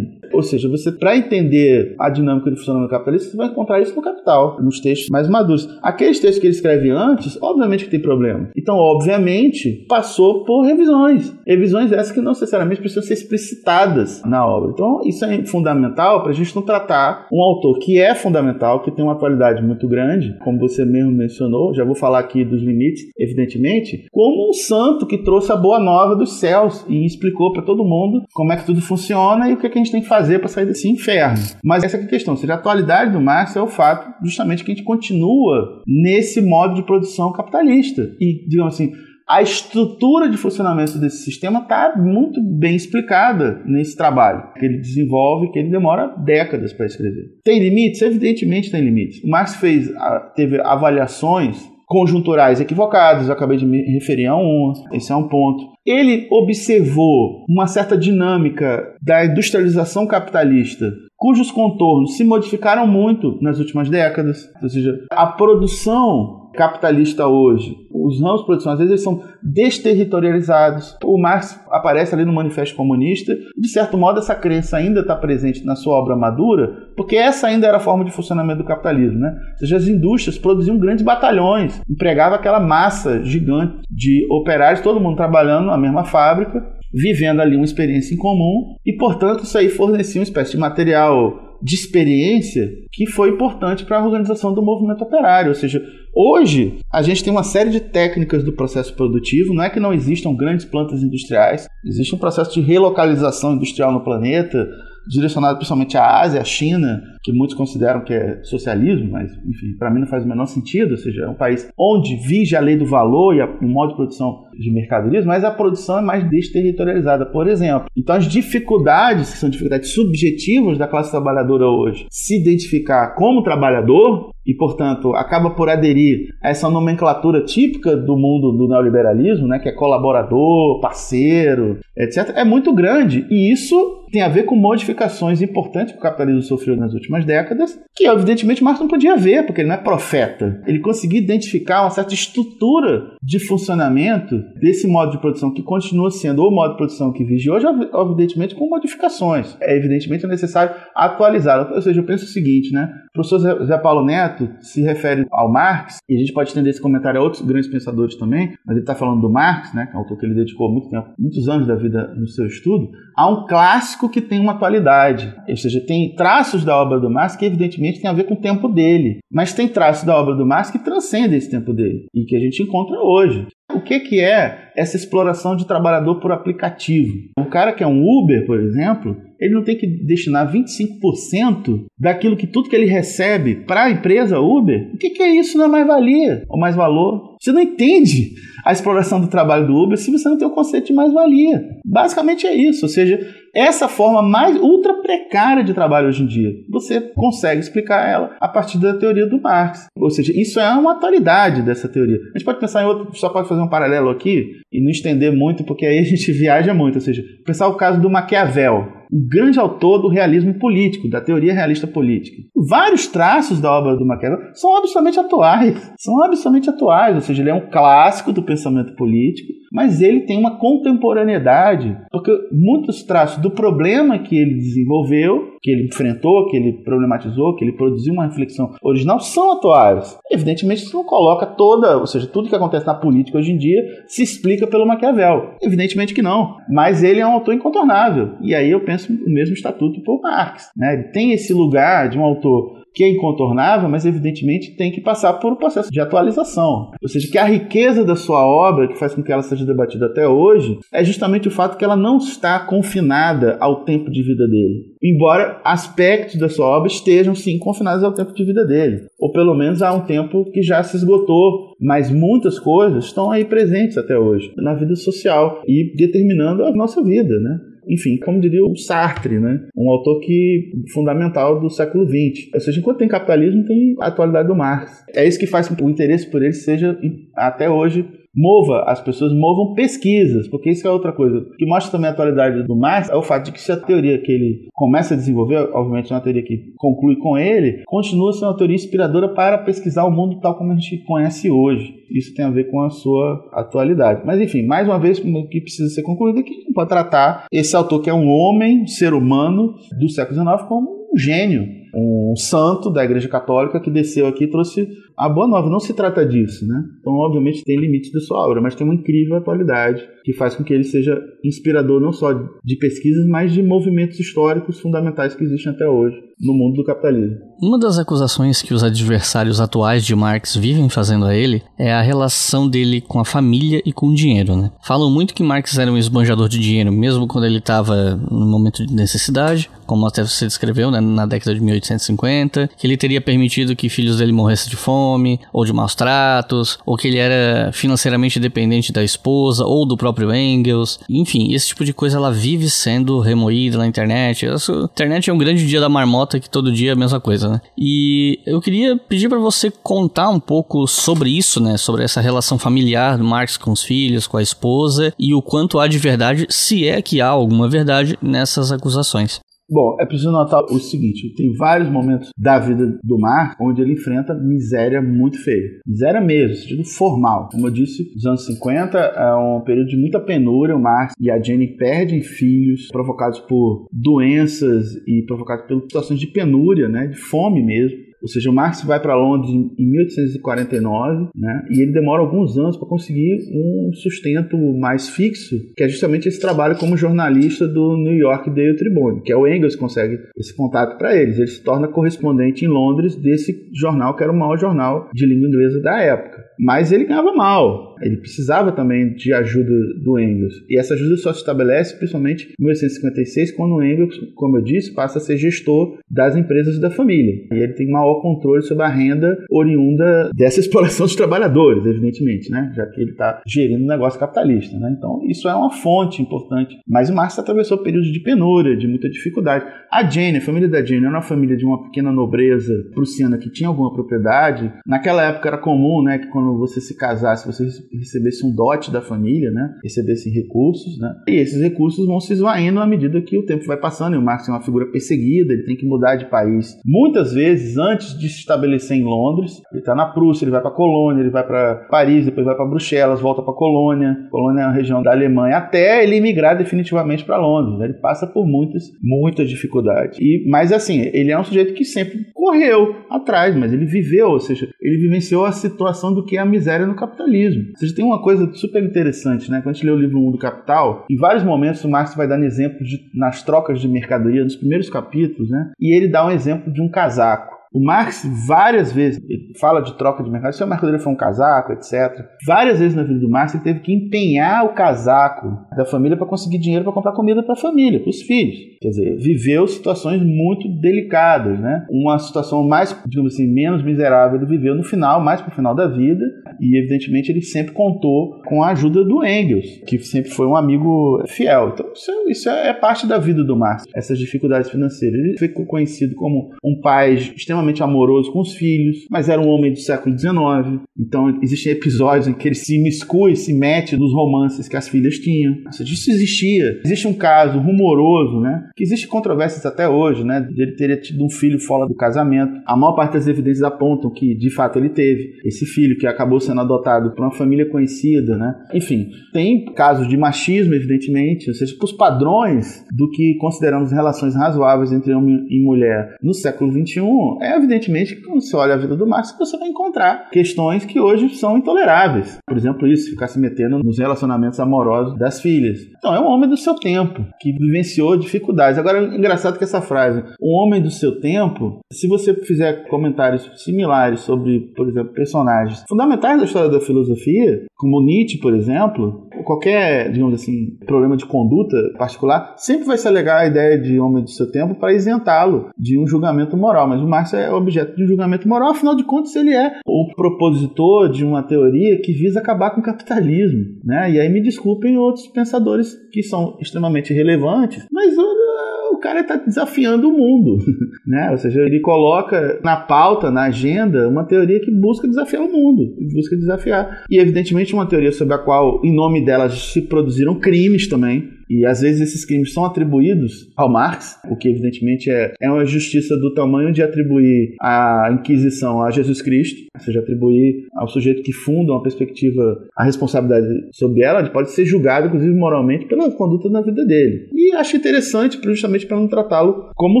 Ou seja, você para entender a dinâmica de funcionamento do capitalismo, você vai encontrar isso no Capital, nos textos mais maduros. Aqueles textos que ele escreve antes, obviamente que tem problema. Então, obviamente, passou por revisões. Revisões essas que não necessariamente precisam ser explicitadas na obra. Então, isso é fundamental para a gente não tratar um autor que é fundamental, que tem uma atualidade muito grande, como você mesmo mencionou, já vou falar aqui dos limites, evidentemente, como um santo que trouxe a boa nova dos céus e explicou para todo mundo como é que tudo funciona e o que, é que a gente tem que fazer para sair desse inferno. Mas essa é a questão. Ou seja, a atualidade do Marx é o fato justamente que a gente continua nesse modo de produção capitalista. E, digamos assim, a estrutura de funcionamento desse sistema está muito bem explicada nesse trabalho que ele desenvolve, que ele demora décadas para escrever. Tem limites? Evidentemente tem limites. O Marx fez, teve avaliações conjunturais equivocados, eu acabei de me referir a um, esse é um ponto. Ele observou uma certa dinâmica da industrialização capitalista, cujos contornos se modificaram muito nas últimas décadas, ou seja, a produção capitalista hoje, os ramos às vezes são desterritorializados. O Marx aparece ali no Manifesto Comunista. De certo modo, essa crença ainda está presente na sua obra madura, porque essa ainda era a forma de funcionamento do capitalismo. Né? Ou seja, as indústrias produziam grandes batalhões, empregava aquela massa gigante de operários, todo mundo trabalhando na mesma fábrica, vivendo ali uma experiência em comum, e portanto isso aí fornecia uma espécie de material de experiência que foi importante para a organização do movimento operário. Ou seja, hoje a gente tem uma série de técnicas do processo produtivo. Não é que não existam grandes plantas industriais, existe um processo de relocalização industrial no planeta direcionado principalmente à Ásia, à China, que muitos consideram que é socialismo, mas enfim, para mim não faz o menor sentido, ou seja, é um país onde vige a lei do valor e o modo de produção de mercadorias, mas a produção é mais desterritorializada, por exemplo. Então as dificuldades, que são dificuldades subjetivas da classe trabalhadora hoje, se identificar como trabalhador e, portanto, acaba por aderir a essa nomenclatura típica do mundo do neoliberalismo, né, que é colaborador, parceiro, etc., é muito grande. E isso tem a ver com modificações importantes que o capitalismo sofreu nas últimas décadas, que evidentemente Marx não podia ver, porque ele não é profeta. Ele conseguiu identificar uma certa estrutura de funcionamento desse modo de produção que continua sendo o modo de produção que vive hoje, evidentemente com modificações. É evidentemente necessário atualizá-lo. Ou seja, eu penso o seguinte, né? O professor Zé Paulo Neto se refere ao Marx, e a gente pode estender esse comentário a outros grandes pensadores também, mas ele está falando do Marx, né? Que é um autor que ele dedicou muito tempo, muitos anos da vida no seu estudo, a um clássico que tem uma atualidade. Ou seja, tem traços da obra do Marx que, evidentemente, tem a ver com o tempo dele. Mas tem traços da obra do Marx que transcendem esse tempo dele e que a gente encontra hoje. O que, que é essa exploração de trabalhador por aplicativo? Um cara que é um Uber, por exemplo, ele não tem que destinar 25% daquilo que tudo que ele recebe para a empresa Uber? O que, que é isso na mais-valia ou mais valor? Você não entende a exploração do trabalho do Uber se você não tem o conceito de mais-valia. Basicamente é isso. Ou seja, essa forma mais ultra precária de trabalho hoje em dia, você consegue explicar ela a partir da teoria do Marx. Ou seja, isso é uma atualidade dessa teoria. A gente pode pensar em outro, só pode fazer um paralelo aqui e não estender muito, porque aí a gente viaja muito. Ou seja, pensar o caso do Maquiavel um grande autor do realismo político, da teoria realista política. Vários traços da obra do Maquiavel são absolutamente atuais. São absolutamente atuais, ou seja, ele é um clássico do pensamento político, mas ele tem uma contemporaneidade, porque muitos traços do problema que ele desenvolveu, que ele enfrentou, que ele problematizou, que ele produziu uma reflexão original, são atuais. Evidentemente, isso não coloca toda, ou seja, tudo que acontece na política hoje em dia se explica pelo Maquiavel. Evidentemente que não, mas ele é um autor incontornável. E aí eu penso o mesmo estatuto por Marx. Né? Ele tem esse lugar de um autor que é incontornável, mas evidentemente tem que passar por um processo de atualização. Ou seja, que a riqueza da sua obra, que faz com que ela seja debatida até hoje, é justamente o fato que ela não está confinada ao tempo de vida dele. Embora aspectos da sua obra estejam sim confinados ao tempo de vida dele, ou pelo menos a um tempo que já se esgotou, mas muitas coisas estão aí presentes até hoje na vida social e determinando a nossa vida, né? Enfim, como diria o Sartre, né? Um autor que fundamental do século XX. Ou seja, enquanto tem capitalismo, tem a atualidade do Marx. É isso que faz com que o interesse por ele seja até hoje mova, as pessoas movam pesquisas, porque isso é outra coisa. O que mostra também a atualidade do Marx é o fato de que se a teoria que ele começa a desenvolver, obviamente é uma teoria que conclui com ele, continua sendo uma teoria inspiradora para pesquisar o mundo tal como a gente conhece hoje. Isso tem a ver com a sua atualidade. Mas enfim, mais uma vez, o que precisa ser concluído é que a gente pode tratar esse autor que é um homem, um ser humano do século XIX como um gênio, um santo da Igreja Católica que desceu aqui e trouxe a boa nova. Não se trata disso, né? Então, obviamente, tem limites da sua obra, mas tem uma incrível atualidade que faz com que ele seja inspirador não só de pesquisas, mas de movimentos históricos fundamentais que existem até hoje no mundo do capitalismo. Uma das acusações que os adversários atuais de Marx vivem fazendo a ele é a relação dele com a família e com o dinheiro, né? Falam muito que Marx era um esbanjador de dinheiro, mesmo quando ele estava no momento de necessidade, como até você descreveu, né, na década de 1850, que ele teria permitido que filhos dele morressem de fome, ou de maus tratos, ou que ele era financeiramente dependente da esposa, ou do próprio Engels. Enfim, esse tipo de coisa ela vive sendo remoída na internet. A internet é um grande dia da marmota que todo dia é a mesma coisa, né? E eu queria pedir para você contar um pouco sobre isso, né? Sobre essa relação familiar do Marx com os filhos, com a esposa, e o quanto há de verdade, se é que há alguma verdade nessas acusações. Bom, é preciso notar o seguinte: tem vários momentos da vida do Marx onde ele enfrenta miséria muito feia. Miséria mesmo, sentido formal. Como eu disse, os anos 50 é um período de muita penúria. O Marx e a Jenny perdem filhos provocados por doenças e provocados por situações de penúria, né, de fome mesmo. Ou seja, o Marx vai para Londres em 1849, né? E ele demora alguns anos para conseguir um sustento mais fixo, que é justamente esse trabalho como jornalista do New York Daily Tribune, que é o Engels que consegue esse contato para eles. Ele se torna correspondente em Londres desse jornal que era o maior jornal de língua inglesa da época. Mas ele ganhava mal. Ele precisava também de ajuda do Engels. E essa ajuda só se estabelece principalmente em 1856, quando o Engels, como eu disse, passa a ser gestor das empresas da família. E ele tem maior controle sobre a renda oriunda dessa exploração dos trabalhadores, evidentemente, né? já que ele está gerindo um negócio capitalista. Né? Então, isso é uma fonte importante. Mas o Marx atravessou períodos de penúria, de muita dificuldade. A Jane, a família da Jane, era uma família de uma pequena nobreza prussiana que tinha alguma propriedade. Naquela época era comum né, que quando você se casasse, você recebesse um dote da família, né? recebesse recursos. Né? E esses recursos vão se esvaindo à medida que o tempo vai passando. E o Marx é uma figura perseguida, ele tem que mudar de país. Muitas vezes, antes de se estabelecer em Londres. Ele está na Prússia, ele vai para Colônia, ele vai para Paris, depois vai para Bruxelas, volta para Colônia. Colônia é uma região da Alemanha, até ele migrar definitivamente para Londres. Ele passa por muitas, muitas dificuldades. E, mas assim, ele é um sujeito que sempre correu atrás, mas ele viveu, ou seja, ele vivenciou a situação do que é a miséria no capitalismo. Seja, tem uma coisa super interessante, né? Quando a gente lê o livro Mundo Capital, em vários momentos o Marx vai dando exemplos de, nas trocas de mercadoria, nos primeiros capítulos, né? E ele dá um exemplo de um casaco. O Marx, várias vezes, ele fala de troca de mercado, se a mercadoria foi um casaco, etc. Várias vezes na vida do Marx, ele teve que empenhar o casaco da família para conseguir dinheiro para comprar comida para a família, para os filhos. Quer dizer, viveu situações muito delicadas, né? Uma situação mais, digamos assim, menos miserável ele viveu no final, mais para o final da vida, e evidentemente ele sempre contou com a ajuda do Engels, que sempre foi um amigo fiel. Então isso, é, isso é parte da vida do Marx, essas dificuldades financeiras. Ele ficou conhecido como um pai extremamente amoroso com os filhos, mas era um homem do século XIX, então existem episódios em que ele se miscui, se mete nos romances que as filhas tinham. Ou seja, isso existia. Existe um caso rumoroso, né? Que existe controvérsias até hoje, né? De ele ter tido um filho fora do casamento. A maior parte das evidências apontam que de fato ele teve esse filho que acabou sendo adotado por uma família conhecida, né? Enfim, tem casos de machismo, evidentemente, ou seja, os padrões do que consideramos relações razoáveis entre homem e mulher no século XXI, é evidentemente que quando você olha a vida do Marx, você vai encontrar questões que hoje são intoleráveis. Por exemplo, isso, ficar se metendo nos relacionamentos amorosos das filhas. Então, é um homem do seu tempo, que vivenciou dificuldades. Agora, é engraçado que essa frase, um homem do seu tempo, se você fizer comentários similares sobre, por exemplo, personagens fundamentais da história da filosofia, como Nietzsche, por exemplo, qualquer, digamos assim, problema de conduta particular, sempre vai se alegar a ideia de homem do seu tempo para isentá-lo de um julgamento moral. Mas o Marx é objeto de julgamento moral, afinal de contas, ele é o propositor de uma teoria que visa acabar com o capitalismo. Né? E aí me desculpem outros pensadores que são extremamente relevantes, mas o cara está desafiando o mundo, né? Ou seja, ele coloca na pauta, na agenda, uma teoria que busca desafiar o mundo, busca desafiar. E evidentemente uma teoria sobre a qual, em nome dela, se produziram crimes também, e às vezes esses crimes são atribuídos ao Marx, o que evidentemente é, é uma justiça do tamanho de atribuir a Inquisição a Jesus Cristo, ou seja, atribuir ao sujeito que funda uma perspectiva a responsabilidade sobre ela, ele pode ser julgado, inclusive moralmente, pela conduta na vida dele. E acho interessante, justamente para não tratá-lo como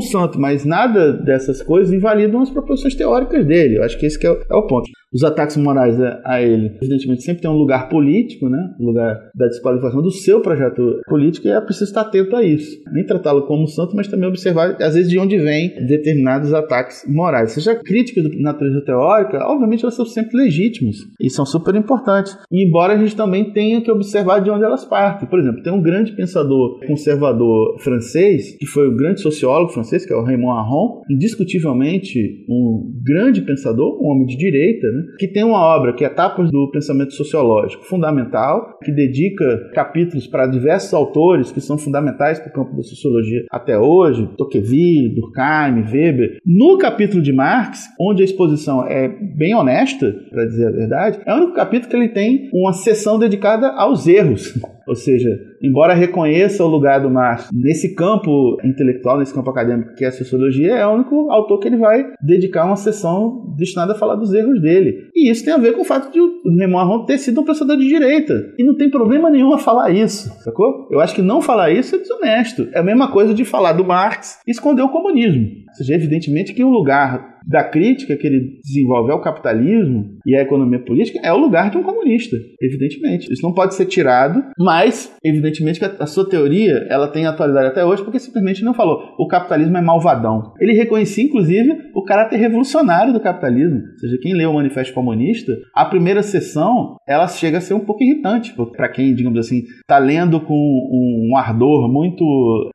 santo, mas nada dessas coisas invalidam as proposições teóricas dele. Eu acho que esse que é, é o ponto os ataques morais a, a, ele, evidentemente, sempre tem um lugar político, né? Um lugar da desqualificação do seu projeto político, e é preciso estar atento a isso. Nem tratá-lo como santo, mas também observar, às vezes, de onde vêm determinados ataques morais. Seja críticas de natureza teórica, obviamente elas são sempre legítimas e são super importantes. Embora a gente também tenha que observar de onde elas partem. Por exemplo, tem um grande pensador conservador francês, que foi o grande sociólogo francês, que é o Raymond Aron, indiscutivelmente um grande pensador, um homem de direita, né? Que tem uma obra que é Etapas do Pensamento Sociológico fundamental, que dedica capítulos para diversos autores que são fundamentais para o campo da sociologia até hoje, Tocqueville, Durkheim, Weber. No capítulo de Marx, onde a exposição é bem honesta, para dizer a verdade, é o único capítulo que ele tem uma seção dedicada aos erros. Ou seja, embora reconheça o lugar do Marx nesse campo intelectual, nesse campo acadêmico que é a sociologia, é o único autor que ele vai dedicar uma sessão destinada a falar dos erros dele. E isso tem a ver com o fato de o Neymar ter sido um pensador de direita. E não tem problema nenhum a falar isso, sacou? Eu acho que não falar isso é desonesto. É a mesma coisa de falar do Marx e esconder o comunismo. Seja, evidentemente que o lugar da crítica que ele desenvolve ao capitalismo e à economia política é o lugar de um comunista, evidentemente. Isso não pode ser tirado, mas evidentemente que a sua teoria ela tem atualidade até hoje porque simplesmente não falou o capitalismo é malvadão. Ele reconhecia inclusive o caráter revolucionário do capitalismo. Ou seja, quem lê o Manifesto Comunista, a primeira sessão ela chega a ser um pouco irritante para quem, digamos assim, está lendo com um ardor muito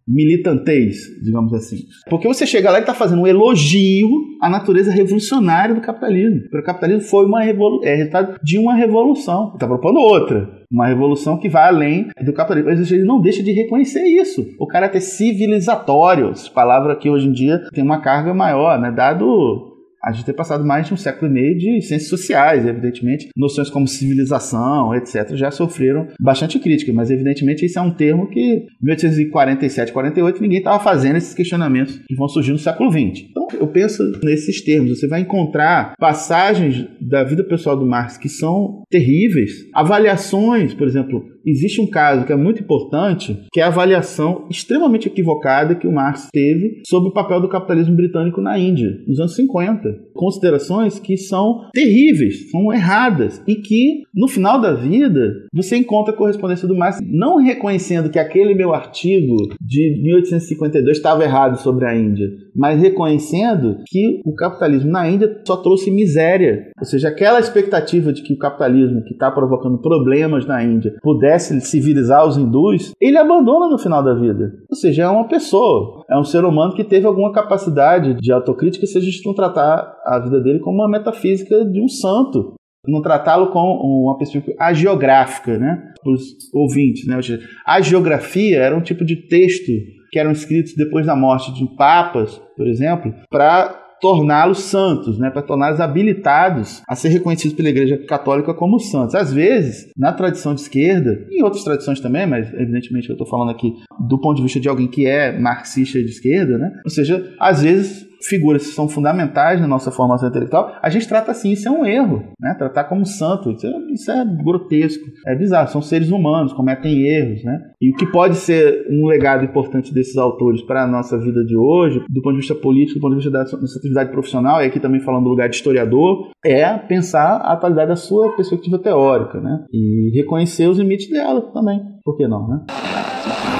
militantês, digamos assim. Porque você chega lá e está fazendo um elogio à natureza revolucionária do capitalismo. O capitalismo foi uma é resultado de uma revolução. Está propondo outra. Uma revolução que vai além do capitalismo. Mas ele não deixa de reconhecer isso. O caráter civilizatório, palavra que hoje em dia tem uma carga maior, né? Dado a gente tem passado mais de um século e meio de ciências sociais, evidentemente, noções como civilização, etc., já sofreram bastante crítica, mas evidentemente isso é um termo que, em 1847, 48, ninguém estava fazendo esses questionamentos que vão surgir no século XX. Então, eu penso nesses termos. Você vai encontrar passagens da vida pessoal do Marx que são terríveis, avaliações, por exemplo, existe um caso que é muito importante, que é a avaliação extremamente equivocada que o Marx teve sobre o papel do capitalismo britânico na Índia, nos anos 50. Considerações que são terríveis, são erradas e que, no final da vida, você encontra a correspondência do Marx não reconhecendo que aquele meu artigo de 1852 estava errado sobre a Índia, mas reconhecendo que o capitalismo na Índia só trouxe miséria. Ou seja, aquela expectativa de que o capitalismo que está provocando problemas na Índia pudesse civilizar os hindus, ele abandona no final da vida. Ou seja, é uma pessoa, é um ser humano que teve alguma capacidade de autocrítica se a gente não tratar a vida dele como uma metafísica de um santo não tratá-lo com uma perspectiva agiográfica, né? Os ouvintes, né? A geografia era um tipo de texto que eram escritos depois da morte de papas, por exemplo, para torná-los santos, né, para torná-los habilitados a ser reconhecidos pela Igreja Católica como santos. Às vezes, na tradição de esquerda, em outras tradições também, mas evidentemente eu estou falando aqui do ponto de vista de alguém que é marxista de esquerda, né? Ou seja, às vezes figuras que são fundamentais na nossa formação intelectual, a gente trata assim, isso é um erro, né? Tratar como santo, isso é, isso é grotesco, é bizarro, são seres humanos, cometem erros, né? E o que pode ser um legado importante desses autores para a nossa vida de hoje, do ponto de vista político, do ponto de vista da nossa atividade profissional, e aqui também falando do lugar de historiador, é pensar a atualidade da sua perspectiva teórica, né? E reconhecer os limites dela também, por que não, né?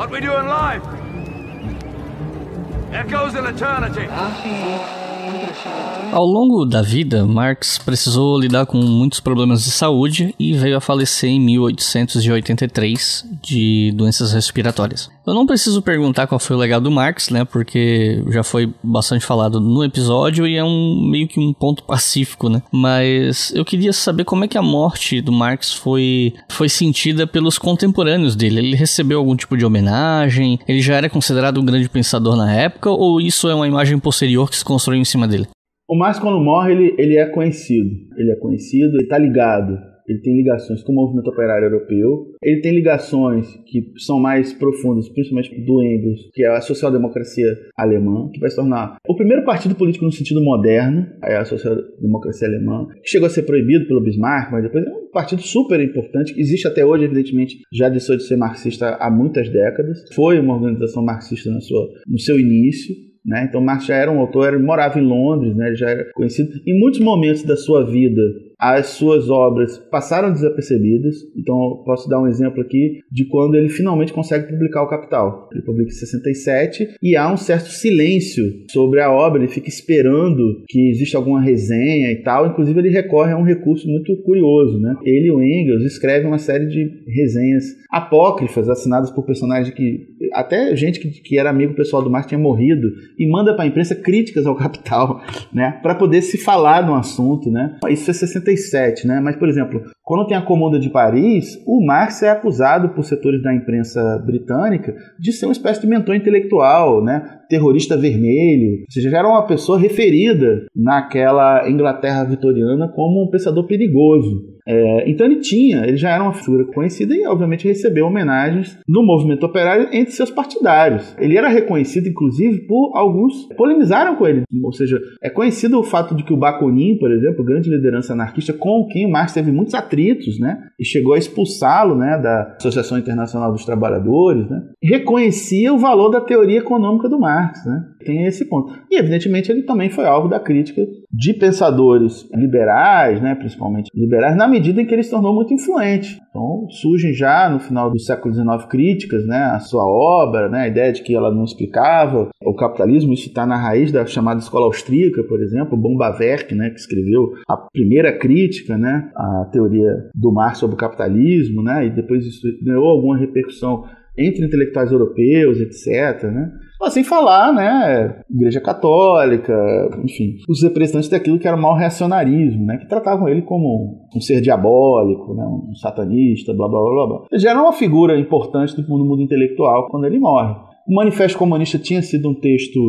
What we do in life echoes in eternity. Ao longo da vida, Marx precisou lidar com muitos problemas de saúde e veio a falecer em 1883 de doenças respiratórias. Eu não preciso perguntar qual foi o legado do Marx, né, porque já foi bastante falado no episódio e é um meio que um ponto pacífico, né? Mas eu queria saber como é que a morte do Marx foi foi sentida pelos contemporâneos dele. Ele recebeu algum tipo de homenagem? Ele já era considerado um grande pensador na época ou isso é uma imagem posterior que se construiu em cima dele? O Márcio, quando morre, ele, ele é conhecido. Ele é conhecido, ele está ligado. Ele tem ligações com o movimento operário europeu. Ele tem ligações que são mais profundas, principalmente do Engels, que é a social-democracia alemã, que vai se tornar o primeiro partido político no sentido moderno, é a social-democracia alemã, que chegou a ser proibido pelo Bismarck, mas depois é um partido super importante, que existe até hoje, evidentemente, já deixou de ser marxista há muitas décadas. Foi uma organização marxista na sua, no seu início né? Então Marx já era um autor, ele morava em Londres, né? ele já era conhecido. Em muitos momentos da sua vida, as suas obras passaram desapercebidas. Então, posso dar um exemplo aqui de quando ele finalmente consegue publicar o Capital. Ele publica em 67 e há um certo silêncio sobre a obra, ele fica esperando que exista alguma resenha e tal. Inclusive, ele recorre a um recurso muito curioso. Né? Ele e o Engels escrevem uma série de resenhas apócrifas assinadas por personagens que até gente que, que era amigo pessoal do Marx tinha morrido e manda para a imprensa críticas ao Capital, né, para poder se falar no assunto, né. Isso é 67, né? Mas por exemplo, quando tem a Comuna de Paris, o Marx é acusado por setores da imprensa britânica de ser uma espécie de mentor intelectual, né? Terrorista vermelho, ou seja, já era uma pessoa referida naquela Inglaterra vitoriana como um pensador perigoso. É, então ele tinha, ele já era uma figura conhecida e obviamente recebeu homenagens no movimento operário entre seus partidários. Ele era reconhecido inclusive por alguns polemizaram com ele, ou seja, é conhecido o fato de que o Bakunin, por exemplo, grande liderança anarquista com quem Marx teve muitos atritos, né, e chegou a expulsá-lo, né, da Associação Internacional dos Trabalhadores, né, reconhecia o valor da teoria econômica do Marx Marx, né? Tem esse ponto. E, evidentemente, ele também foi alvo da crítica de pensadores liberais, né? principalmente liberais, na medida em que ele se tornou muito influente. Então, surgem já no final do século XIX críticas né? à sua obra, né? a ideia de que ela não explicava o capitalismo, isso está na raiz da chamada escola austríaca, por exemplo, Bombaverk, né? que escreveu a primeira crítica né? à teoria do Marx sobre o capitalismo, né? e depois isso ganhou alguma repercussão entre intelectuais europeus, etc. Né? Sem falar, né, Igreja Católica, enfim, os representantes daquilo que era o mau reacionarismo, né, que tratavam ele como um ser diabólico, né, um satanista, blá blá blá blá. Ele já era uma figura importante mundo, mundo intelectual quando ele morre. O Manifesto Comunista tinha sido um texto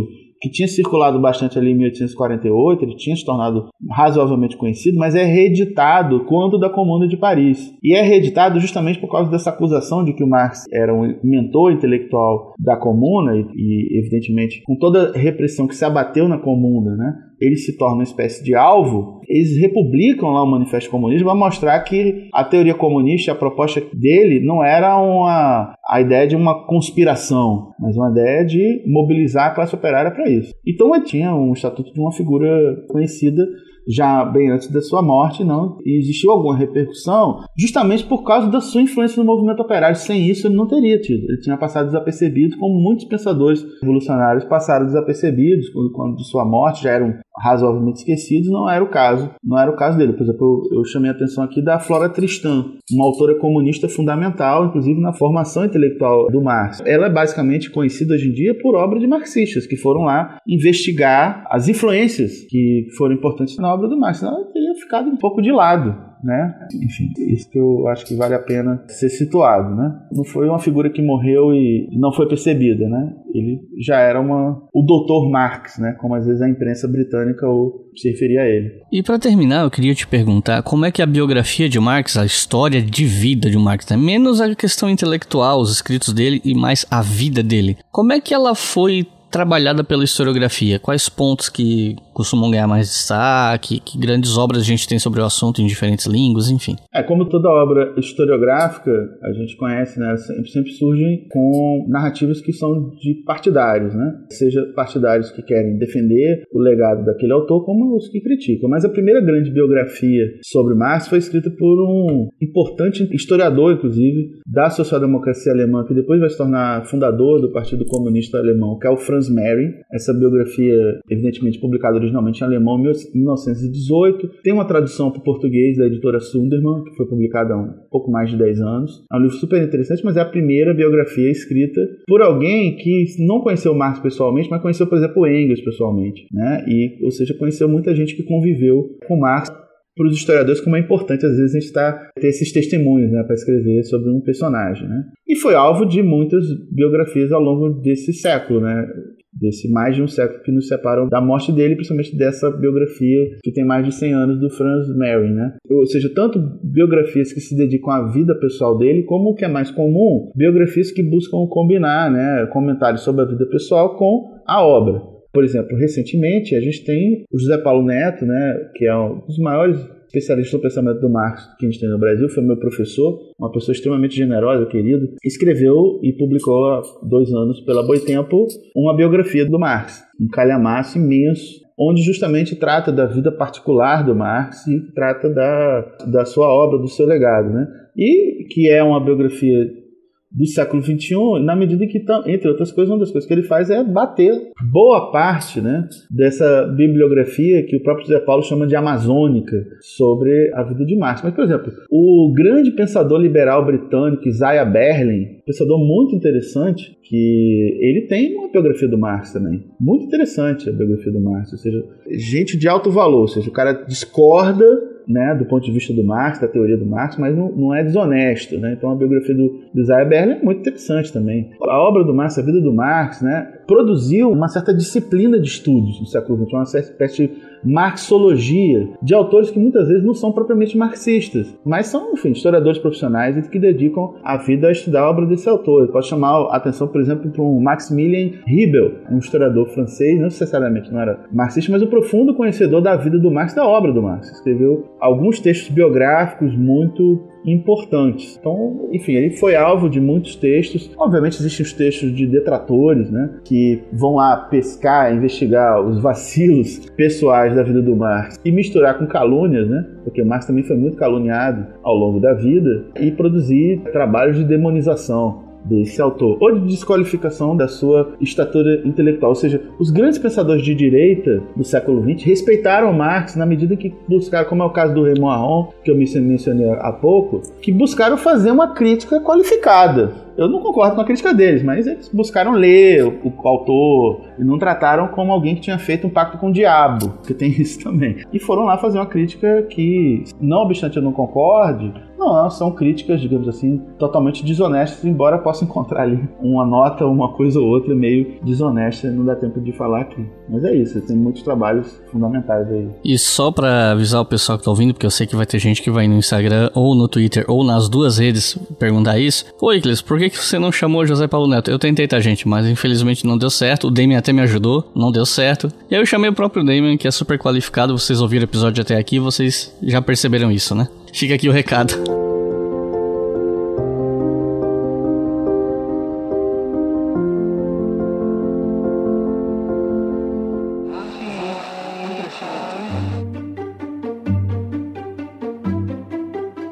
que tinha circulado bastante ali em 1848, ele tinha se tornado razoavelmente conhecido, mas é reeditado quando da Comuna de Paris. E é reeditado justamente por causa dessa acusação de que o Marx era um mentor intelectual da Comuna e, e evidentemente, com toda a repressão que se abateu na Comuna, né? Ele se torna uma espécie de alvo, eles republicam lá o Manifesto Comunista para mostrar que a teoria comunista, a proposta dele, não era uma, a ideia de uma conspiração, mas uma ideia de mobilizar a classe operária para isso. Então ele tinha um estatuto de uma figura conhecida já bem antes da sua morte, não existiu alguma repercussão, justamente por causa da sua influência no movimento operário. Sem isso, ele não teria tido. Ele tinha passado desapercebido, como muitos pensadores revolucionários passaram desapercebidos quando, quando de sua morte já eram razoavelmente esquecidos, não era o caso. Não era o caso dele. Por exemplo, eu, eu chamei a atenção aqui da Flora Tristan, uma autora comunista fundamental, inclusive na formação intelectual do Marx. Ela é basicamente conhecida hoje em dia por obra de marxistas que foram lá investigar as influências que foram importantes na obra do Marx. Ela teria ficado um pouco de lado né? Enfim, isso que eu acho que vale a pena ser situado, né? Não foi uma figura que morreu e não foi percebida, né? Ele já era uma o Dr. Marx, né? Como às vezes a imprensa britânica ou se referia a ele. E para terminar, eu queria te perguntar como é que a biografia de Marx, a história de vida de Marx, né? menos a questão intelectual, os escritos dele e mais a vida dele, como é que ela foi trabalhada pela historiografia? Quais pontos que costumam ganhar mais destaque? Que grandes obras a gente tem sobre o assunto em diferentes línguas, enfim? É, como toda obra historiográfica, a gente conhece, né? Sempre, sempre surgem com narrativas que são de partidários, né? Seja partidários que querem defender o legado daquele autor, como os que criticam. Mas a primeira grande biografia sobre Marx foi escrita por um importante historiador, inclusive, da social-democracia alemã, que depois vai se tornar fundador do Partido Comunista Alemão, que é o Franz Franz Mary. Essa biografia, evidentemente, publicada originalmente em alemão em 1918. Tem uma tradução para o português da editora Sunderman, que foi publicada há um pouco mais de 10 anos. É um livro super interessante, mas é a primeira biografia escrita por alguém que não conheceu Marx pessoalmente, mas conheceu, por exemplo, Engels pessoalmente. Né? E, ou seja, conheceu muita gente que conviveu com Marx para os historiadores como é importante às vezes a gente tá, ter esses testemunhos né, para escrever sobre um personagem. Né? E foi alvo de muitas biografias ao longo desse século, né? desse mais de um século que nos separam da morte dele, principalmente dessa biografia que tem mais de 100 anos do Franz Mary, né? Ou seja, tanto biografias que se dedicam à vida pessoal dele, como o que é mais comum, biografias que buscam combinar, né, comentários sobre a vida pessoal com a obra. Por exemplo, recentemente a gente tem o José Paulo Neto, né, que é um dos maiores especialistas no pensamento do Marx que a gente tem no Brasil, foi meu professor, uma pessoa extremamente generosa, querido, escreveu e publicou há dois anos pela Boitempo uma biografia do Marx, um calhamaço imenso, onde justamente trata da vida particular do Marx e trata da, da sua obra, do seu legado, né? E que é uma biografia do século XXI, na medida que, entre outras coisas, uma das coisas que ele faz é bater boa parte né, dessa bibliografia que o próprio José Paulo chama de amazônica sobre a vida de Marx. Mas, por exemplo, o grande pensador liberal britânico Isaiah Berlin, pensador muito interessante, que ele tem uma biografia do Marx também. Muito interessante a biografia do Marx, ou seja, gente de alto valor, ou seja, o cara discorda né, do ponto de vista do Marx, da teoria do Marx, mas não, não é desonesto. Né? Então a biografia do, do Isaiah Berlin é muito interessante também. A obra do Marx, a vida do Marx, né, produziu uma certa disciplina de estudos no século XX, uma espécie de marxologia de autores que muitas vezes não são propriamente marxistas, mas são, enfim, historiadores profissionais e que dedicam a vida a estudar a obra desse autor. Posso chamar a atenção, por exemplo, para um Maximilien Ribel, um historiador francês, não necessariamente não era marxista, mas um profundo conhecedor da vida do Marx, da obra do Marx. Escreveu alguns textos biográficos muito importantes. Então, enfim, ele foi alvo de muitos textos. Obviamente existem os textos de detratores, né, que vão lá pescar, investigar os vacilos pessoais da vida do Marx e misturar com calúnias, né, porque Marx também foi muito caluniado ao longo da vida e produzir trabalhos de demonização desse autor, ou de desqualificação da sua estatura intelectual. Ou seja, os grandes pensadores de direita do século XX respeitaram Marx na medida que buscaram, como é o caso do Raymond Aron, que eu mencionei há pouco, que buscaram fazer uma crítica qualificada eu não concordo com a crítica deles, mas eles buscaram ler o, o, autor e não trataram como alguém que tinha feito um pacto com o diabo, que tem isso também. E foram lá fazer uma crítica que, não obstante eu não concorde, não, são críticas, digamos assim, totalmente desonestas, embora possa encontrar ali uma nota, uma coisa ou outra meio desonesta, não dá tempo de falar aqui. Mas é isso, tem muitos trabalhos fundamentais aí. E só para avisar o pessoal que tá ouvindo, porque eu sei que vai ter gente que vai no Instagram ou no Twitter ou nas duas redes perguntar isso. Oi, Iclis, por que, que você não chamou José Paulo Neto? Eu tentei, tá, gente, mas infelizmente não deu certo. O Damien até me ajudou, não deu certo. E aí eu chamei o próprio Damien, que é super qualificado. Vocês ouviram o episódio até aqui, vocês já perceberam isso, né? Fica aqui o recado.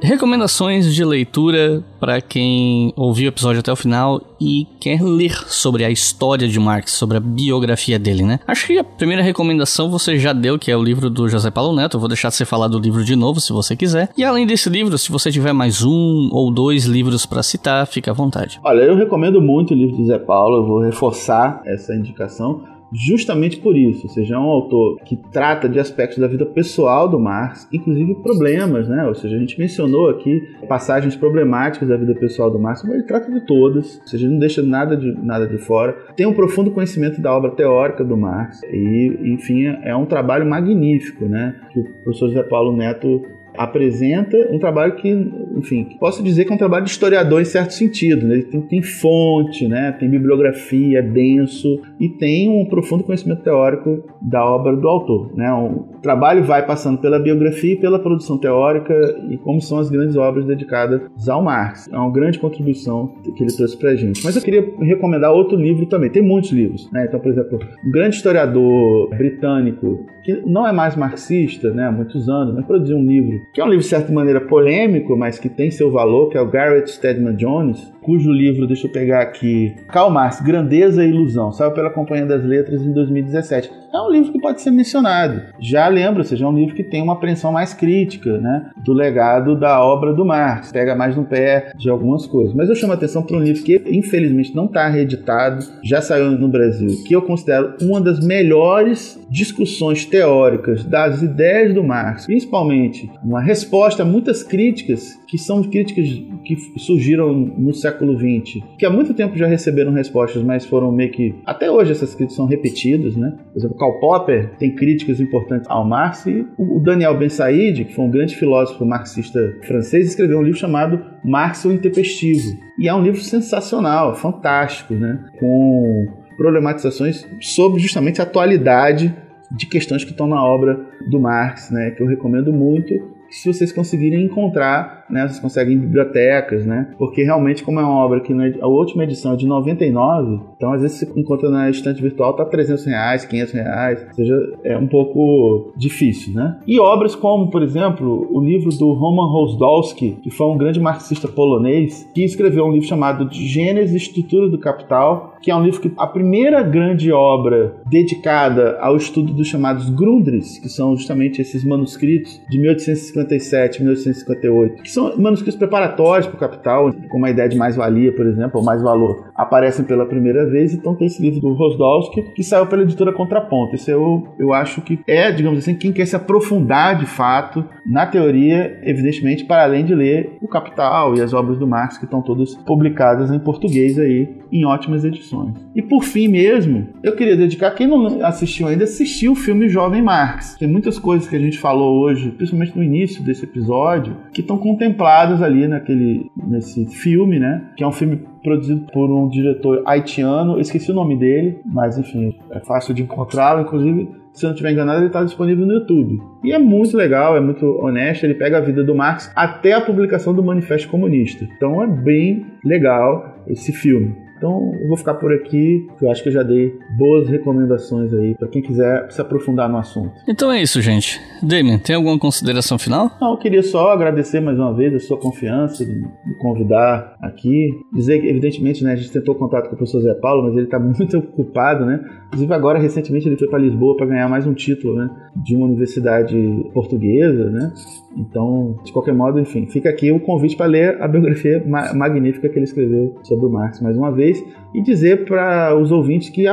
Recomendações de leitura para quem ouviu o episódio até o final e quer ler sobre a história de Marx, sobre a biografia dele, né? Acho que a primeira recomendação você já deu, que é o livro do José Paulo Neto. Eu vou deixar você falar do livro de novo, se você quiser. E além desse livro, se você tiver mais um ou dois livros para citar, fica à vontade. Olha, eu recomendo muito o livro do José Paulo. Eu vou reforçar essa indicação justamente por isso, ou seja, é um autor que trata de aspectos da vida pessoal do Marx, inclusive problemas, né? Ou seja, a gente mencionou aqui passagens problemáticas da vida pessoal do Marx, mas ele trata de todas, ou seja, não deixa nada de, nada de fora. Tem um profundo conhecimento da obra teórica do Marx e, enfim, é um trabalho magnífico, né? Que o professor José Paulo Neto apresenta um trabalho que, enfim, posso dizer que é um trabalho de historiador em certo sentido. Né? Ele tem, tem, fonte, né? tem bibliografia, é denso e tem um profundo conhecimento teórico da obra do autor. Né? O trabalho vai passando pela biografia e pela produção teórica e como são as grandes obras dedicadas ao Marx. É uma grande contribuição que ele trouxe para a gente. Mas eu queria recomendar outro livro também. Tem muitos livros. Né? Então, por exemplo, um grande historiador britânico que não é mais marxista né, há muitos anos, mas produziu um livro que é um livro de certa maneira polêmico, mas que tem seu valor, que é o Garrett Stedman Jones, cujo livro, deixa eu pegar aqui, Karl Marx, Grandeza e Ilusão, saiu pela Companhia das Letras em 2017. É um livro que pode ser mencionado. Já lembro, ou seja, é um livro que tem uma apreensão mais crítica né, do legado da obra do Marx, pega mais no pé de algumas coisas. Mas eu chamo a atenção para um livro que, infelizmente, não está reeditado, já saiu no Brasil, que eu considero uma das melhores discussões teóricas das ideias do Marx, principalmente uma resposta a muitas críticas que são críticas que surgiram no século XX, que há muito tempo já receberam respostas, mas foram meio que. Até hoje essas críticas são repetidas, né? Por exemplo, Karl Popper tem críticas importantes ao Marx e o Daniel Ben Said, que foi um grande filósofo marxista francês, escreveu um livro chamado Marx o Intempestivo. E é um livro sensacional, fantástico, né? Com problematizações sobre justamente a atualidade de questões que estão na obra do Marx, né, que eu recomendo muito se vocês conseguirem encontrar, né, vocês conseguem em bibliotecas, né, porque realmente como é uma obra que a última edição é de 99, então às vezes você encontra na estante virtual tá 300 reais, 500 reais, ou seja, é um pouco difícil, né. E obras como, por exemplo, o livro do Roman Rosdolski, que foi um grande marxista polonês, que escreveu um livro chamado de Gênese e Estrutura do Capital, que é um livro que a primeira grande obra dedicada ao estudo dos chamados Grundrisse, que são justamente esses manuscritos de 1850 1857, 1858, que são manuscritos preparatórios para o Capital, com uma ideia de mais-valia, por exemplo, ou mais valor, aparecem pela primeira vez. Então tem esse livro do Rosdowski, que saiu pela editora Contraponto. Esse eu, eu acho que é, digamos assim, quem quer se aprofundar de fato na teoria, evidentemente, para além de ler o Capital e as obras do Marx, que estão todas publicadas em português aí, em ótimas edições. E por fim mesmo, eu queria dedicar, quem não assistiu ainda, assistiu o filme Jovem Marx. Tem muitas coisas que a gente falou hoje, principalmente no início, desse episódio que estão contempladas ali naquele nesse filme, né? Que é um filme produzido por um diretor haitiano, esqueci o nome dele, mas enfim, é fácil de encontrá-lo, inclusive se eu não estiver enganado, ele está disponível no YouTube. E é muito legal, é muito honesto, ele pega a vida do Marx até a publicação do Manifesto Comunista. Então é bem legal esse filme. Então eu vou ficar por aqui, que eu acho que eu já dei boas recomendações aí para quem quiser se aprofundar no assunto. Então é isso, gente. Damien, tem alguma consideração final? Não, eu queria só agradecer mais uma vez a sua confiança de me convidar aqui. Dizer que, evidentemente, né, a gente tentou contato com o professor Zé Paulo, mas ele está muito ocupado, né? Inclusive agora, recentemente, ele foi para Lisboa para ganhar mais um título, né? De uma universidade portuguesa, né? Então, de qualquer modo, enfim, fica aqui o convite para ler a biografia ma magnífica que ele escreveu sobre o Marx mais uma vez e dizer para os ouvintes que,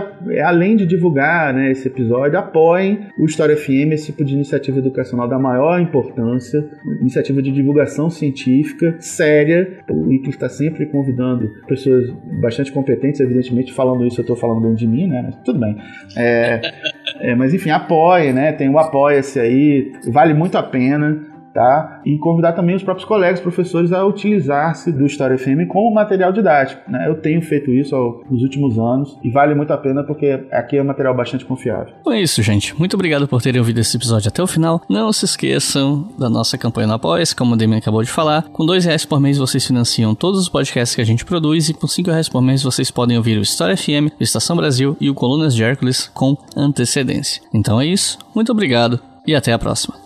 além de divulgar né, esse episódio, apoiem o História FM, esse tipo de iniciativa educacional da maior importância, iniciativa de divulgação científica séria. O ICLE está sempre convidando pessoas bastante competentes, evidentemente, falando isso, eu estou falando bem de mim, né? Mas tudo bem. É, é, mas enfim, apoie, né? Tem o Apoia-se aí, vale muito a pena tá? E convidar também os próprios colegas, professores, a utilizar-se do História FM como material didático, né? Eu tenho feito isso ao, nos últimos anos e vale muito a pena porque aqui é um material bastante confiável. Então é isso, gente. Muito obrigado por terem ouvido esse episódio até o final. Não se esqueçam da nossa campanha no apoia como o Demian acabou de falar. Com dois reais por mês vocês financiam todos os podcasts que a gente produz e com cinco reais por mês vocês podem ouvir o História FM, o Estação Brasil e o Colunas de Hércules com antecedência. Então é isso. Muito obrigado e até a próxima.